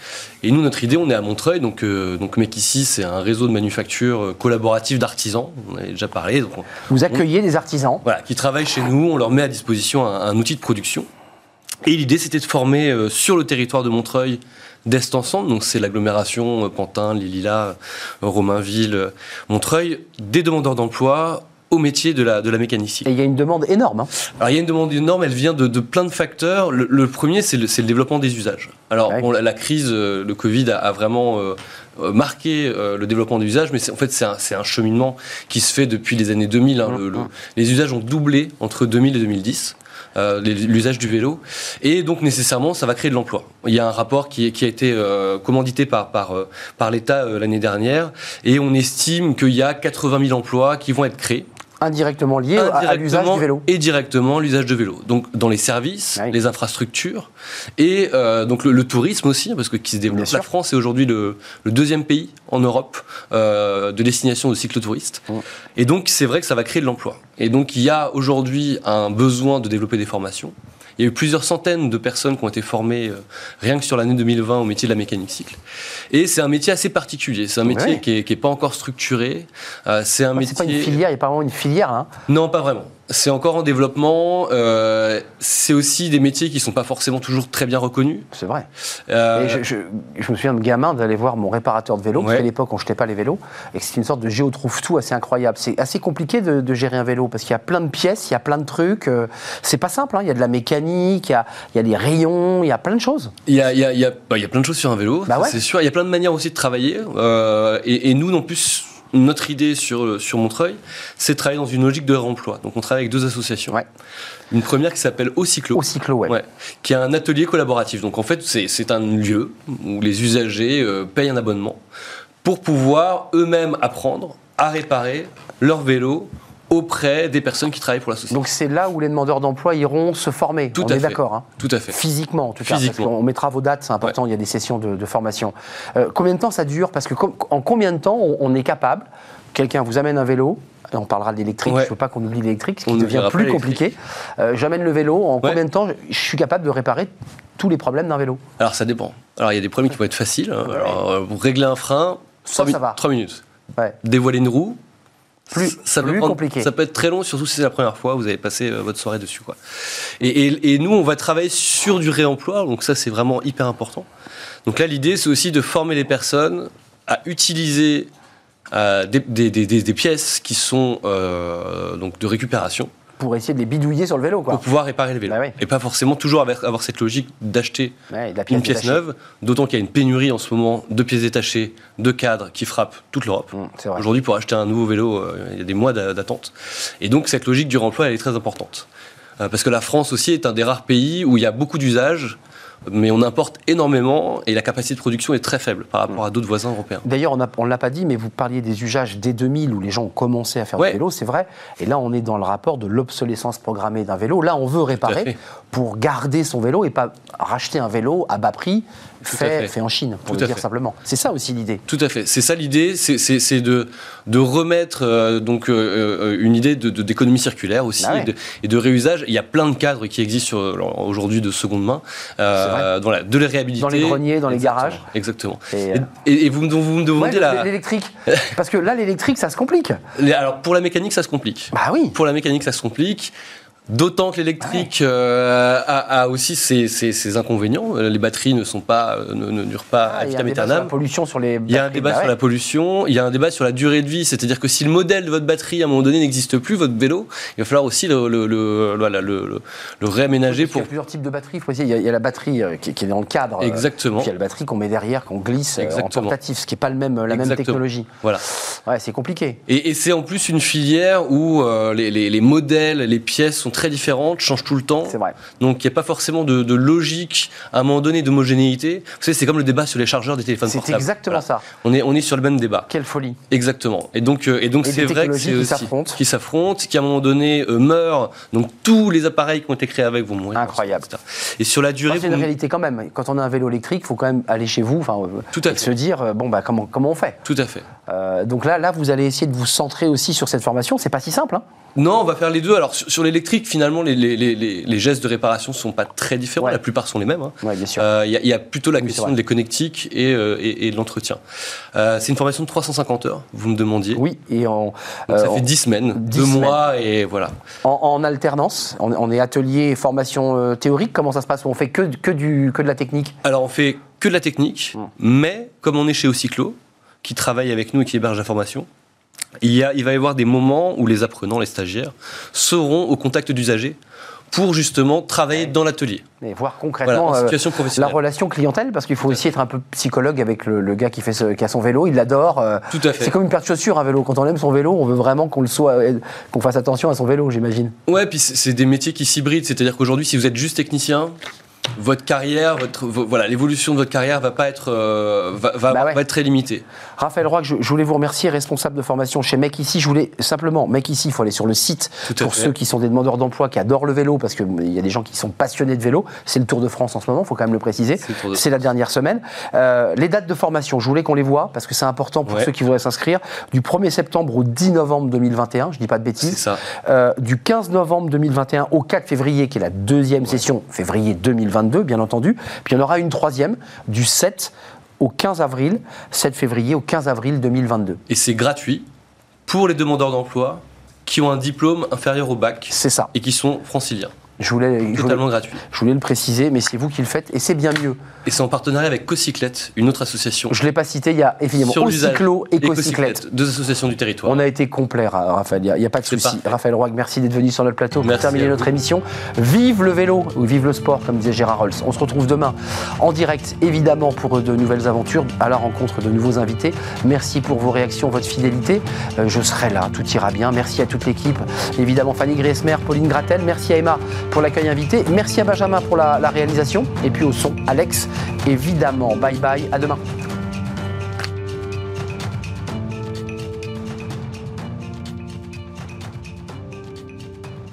Et nous, notre idée, on est à Montreuil. Donc, euh, donc Mec ici, c'est un réseau de manufacture collaborative d'artisans. On en avait déjà parlé. Vous accueillez des artisans Voilà, qui travaillent chez nous. On leur met à disposition un outil de production. Et l'idée, c'était de former euh, sur le territoire de Montreuil d'Est Ensemble, donc c'est l'agglomération euh, Pantin, Lilila, euh, Romainville, Montreuil, des demandeurs d'emploi au métier de la, de la mécanicie. Et il y a une demande énorme. Hein. Alors il y a une demande énorme, elle vient de, de plein de facteurs. Le, premier, c'est le, le, développement des usages. Alors la, crise, le Covid a, vraiment marqué le développement des usages, mais en fait c'est un, un, cheminement qui se fait depuis les années 2000. Hein. Mmh, mmh. les usages ont doublé entre 2000 et 2010. Euh, l'usage du vélo. Et donc nécessairement, ça va créer de l'emploi. Il y a un rapport qui, a été euh, commandité par, euh, par l'État l'année dernière, et on estime qu'il y a 80 000 emplois qui vont être créés indirectement lié à l'usage du vélo. Et directement l'usage de vélo. Donc dans les services, les infrastructures et euh, donc le, tourisme aussi, parce que qui se développe. La France est aujourd'hui le, deuxième pays en Europe euh, de destination de cyclotouristes. Mmh. Et donc c'est vrai que ça va créer de l'emploi. Et donc il y a aujourd'hui un besoin de développer des formations. Il y a eu plusieurs centaines de personnes qui ont été formées euh, rien que sur l'année 2020 au métier de la mécanique cycle. Et c'est un métier assez particulier. C'est un métier qui n'est pas encore structuré. Euh, c'est un métier. pas une filière. Il n'y a pas vraiment une filière. Hein. Non, pas vraiment. C'est encore en développement. Euh, c'est aussi des métiers qui ne sont pas forcément toujours très bien reconnus. C'est vrai. Euh, je, me souviens de gamin d'aller voir mon réparateur de vélo, à l'époque on ne jetait pas les vélos, et c'est une sorte de géotrouve-tout assez incroyable. C'est assez compliqué de, gérer un vélo parce qu'il y a plein de pièces, il y a plein de trucs. Euh, c'est pas simple. Hein. Il y a de la mécanique, il y a, il y a des rayons, il y a plein de choses. Il y a, il y a, il y a, bah, plein de choses sur un vélo, bah c'est sûr. Il y a plein de manières aussi de travailler. et, et nous, non plus notre idée sur, sur Montreuil, c'est de travailler dans une logique de remploi. Donc on travaille avec deux associations. Une première qui s'appelle Ocyclo. Ocyclo, ouais. Qui est un atelier collaboratif. Donc en fait, c'est un lieu où les usagers euh, payent un abonnement pour pouvoir eux-mêmes apprendre à réparer leur vélo auprès des personnes qui travaillent pour la société. Donc c'est là où les demandeurs d'emploi iront se former. Tout on à est d'accord. Hein. Tout à fait. Physiquement, en tout cas. On mettra vos dates, c'est important. Il y a des sessions de, formation. Euh, combien de temps ça dure? Parce que en combien de temps on, est capable? Quelqu'un vous amène un vélo, on parlera de l'électrique, je ne veux pas qu'on oublie l'électrique, ce qui devient plus compliqué. Euh, j'amène le vélo, en combien de temps je suis capable de réparer tous les problèmes d'un vélo? Alors ça dépend. Alors il y a des problèmes qui vont être faciles. Hein. Alors, euh, régler un frein, ça, 3, va. 3 minutes. Dévoiler une roue, plus, ça peut compliqué. Ça peut être très long, surtout si c'est la première fois, vous avez passé euh, votre soirée dessus. Quoi. Et, et, nous, on va travailler sur du réemploi, donc ça c'est vraiment hyper important. Donc là, l'idée, c'est aussi de former les personnes à utiliser euh, des, des, des, des, pièces qui sont euh, donc de récupération pour essayer de les bidouiller sur le vélo. Quoi. Pour pouvoir réparer le vélo. Bah et pas forcément toujours avoir, cette logique d'acheter une pièce neuve, d'autant qu'il y a une pénurie en ce moment de pièces détachées, de cadres qui frappent toute l'Europe. Mmh, Aujourd'hui, pour acheter un nouveau vélo, euh, il y a des mois d'attente. Et donc, cette logique du remploi, elle est très importante. parce que la France aussi est un des rares pays où il y a beaucoup d'usages mais on importe énormément et la capacité de production est très faible par rapport à d'autres voisins européens. D'ailleurs, on ne l'a pas dit, mais vous parliez des usages dès 2000 où les gens ont commencé à faire du vélo, c'est vrai. Et là, on est dans le rapport de l'obsolescence programmée d'un vélo. Là, on veut réparer pour garder son vélo et pas racheter un vélo à bas prix fait, fait, en Chine, pour le dire simplement. C'est ça aussi l'idée. Tout à fait. C'est ça l'idée, c'est de, de remettre euh, donc euh, euh, une idée d'économie de, circulaire aussi bah et, de, réusage. Il y a plein de cadres qui existent aujourd'hui de seconde main, de les réhabiliter. Dans les greniers, dans les garages. Exactement. Et, vous, vous, me demandez la... L'électrique. Parce que là, l'électrique, ça se complique. [LAUGHS] Alors pour la mécanique, ça se complique. Bah oui. Pour la mécanique, ça se complique. D'autant que l'électrique euh, a, aussi ses, inconvénients. Euh, les batteries ne sont pas, euh, ne, durent pas ah, à vitam aeternam. Il y a un débat bah sur la pollution. Il y a un débat sur la durée de vie. C'est-à-dire que si le modèle de votre batterie à un moment donné n'existe plus, votre vélo, il va falloir aussi le, le, le, le réaménager pour. Il y a plusieurs types de batteries. Il, y a, la batterie qui, est dans le cadre. Exactement. Puis il y a la batterie qu'on met derrière, qu'on glisse en portatif, ce qui n'est pas le même, la même technologie. Voilà. Ouais, c'est compliqué. Et, c'est en plus une filière où les, les, les modèles, les pièces sont très différentes, changent tout le temps. C'est vrai. Donc il n'y a pas forcément de, logique à un moment donné d'homogénéité. Vous savez, c'est comme le débat sur les chargeurs des téléphones portables. C'est exactement ça. On est, on est sur le même débat. Quelle folie. Exactement. Et donc, euh, et donc c'est vrai que c'est qui s'affrontent. Qui s'affrontent, qui à un moment donné euh, meurent. Donc tous les appareils qui ont été créés avec vont mourir. Incroyable. Et sur la durée. c'est une réalité quand même. Quand on a un vélo électrique, il faut quand même aller chez vous, enfin, euh, tout à et se dire bon bah comment comment on fait? Tout à fait. donc là, là, vous allez essayer de vous centrer aussi sur cette formation. C'est pas si simple. Hein non, on va faire les deux. Alors sur, l'électrique, finalement, les, les, les, les, gestes de réparation ne sont pas très différents. La plupart sont les mêmes. Hein. Euh, il y, a plutôt la question des connectiques et, euh, et, de l'entretien. Euh, c'est une formation de 350 heures, vous me demandiez. Oui, et en, ça fait 10 semaines, 2 mois et voilà. En, alternance, on, est atelier formation théorique. Comment ça se passe? On fait que, que, du, que de la technique? Alors on fait que de la technique, hum. mais comme on est chez Ocyclo, qui travaille avec nous et qui héberge la formation, il, y a, il va y avoir des moments où les apprenants, les stagiaires, seront au contact d'usagers pour justement travailler dans l'atelier. Et voir concrètement euh, la relation clientèle, parce qu'il faut aussi être un peu psychologue avec le, gars qui, fait ce, qui a son vélo, il l'adore. Euh, Tout à fait. C'est comme une paire de chaussures, un vélo. Quand on aime son vélo, on veut vraiment qu'on le soit, euh, qu'on fasse attention à son vélo, j'imagine. Ouais, puis c'est des métiers qui s'hybrident, c'est-à-dire qu'aujourd'hui, si vous êtes juste technicien, votre carrière, votre, voilà, l'évolution de votre carrière va pas être, euh, va, va, bah être très limitée. Raphaël Roy, je, voulais vous remercier, responsable de formation chez Mec ici. Je voulais simplement, Mec ici, il faut aller sur le site pour ceux qui sont des demandeurs d'emploi, qui adorent le vélo, parce qu'il y a des gens qui sont passionnés de vélo. C'est le Tour de France en ce moment, il faut quand même le préciser. C'est la dernière semaine. Euh, les dates de formation, je voulais qu'on les voit, parce que c'est important pour ceux qui voudraient s'inscrire. Du 1er septembre au 10 novembre 2021, je dis pas de bêtises. Ça. Euh, du 15 novembre 2021 au 4 février, qui est la deuxième session, février 2022, bien entendu. Puis il y en aura une troisième du 7 au 15 avril, 7 février au 15 avril 2022. Et c'est gratuit pour les demandeurs d'emploi qui ont un diplôme inférieur au bac. C'est ça. Et qui sont franciliens. Je voulais, Totalement gratuit. Je voulais le préciser, mais c'est vous qui le faites et c'est bien mieux. Et c'est en partenariat avec Cocyclette, une autre association. Je ne l'ai pas cité, il y a évidemment Ocyclo et Cocyclette. Deux associations du territoire. On a été complet, Raphaël, il n'y a, pas de souci. Raphaël Roig, merci d'être venu sur notre plateau pour terminer notre émission. Vive le vélo, ou vive le sport, comme disait Gérard Rolls. On se retrouve demain en direct, évidemment, pour de nouvelles aventures, à la rencontre de nouveaux invités. Merci pour vos réactions, votre fidélité. Euh, je serai là, tout ira bien. Merci à toute l'équipe. Évidemment, Fanny Griesmer, Pauline Gratel. Merci à Emma pour l'accueil invité. Merci à Benjamin pour la, réalisation. Et puis au son, Alex. Évidemment, bye bye, à demain.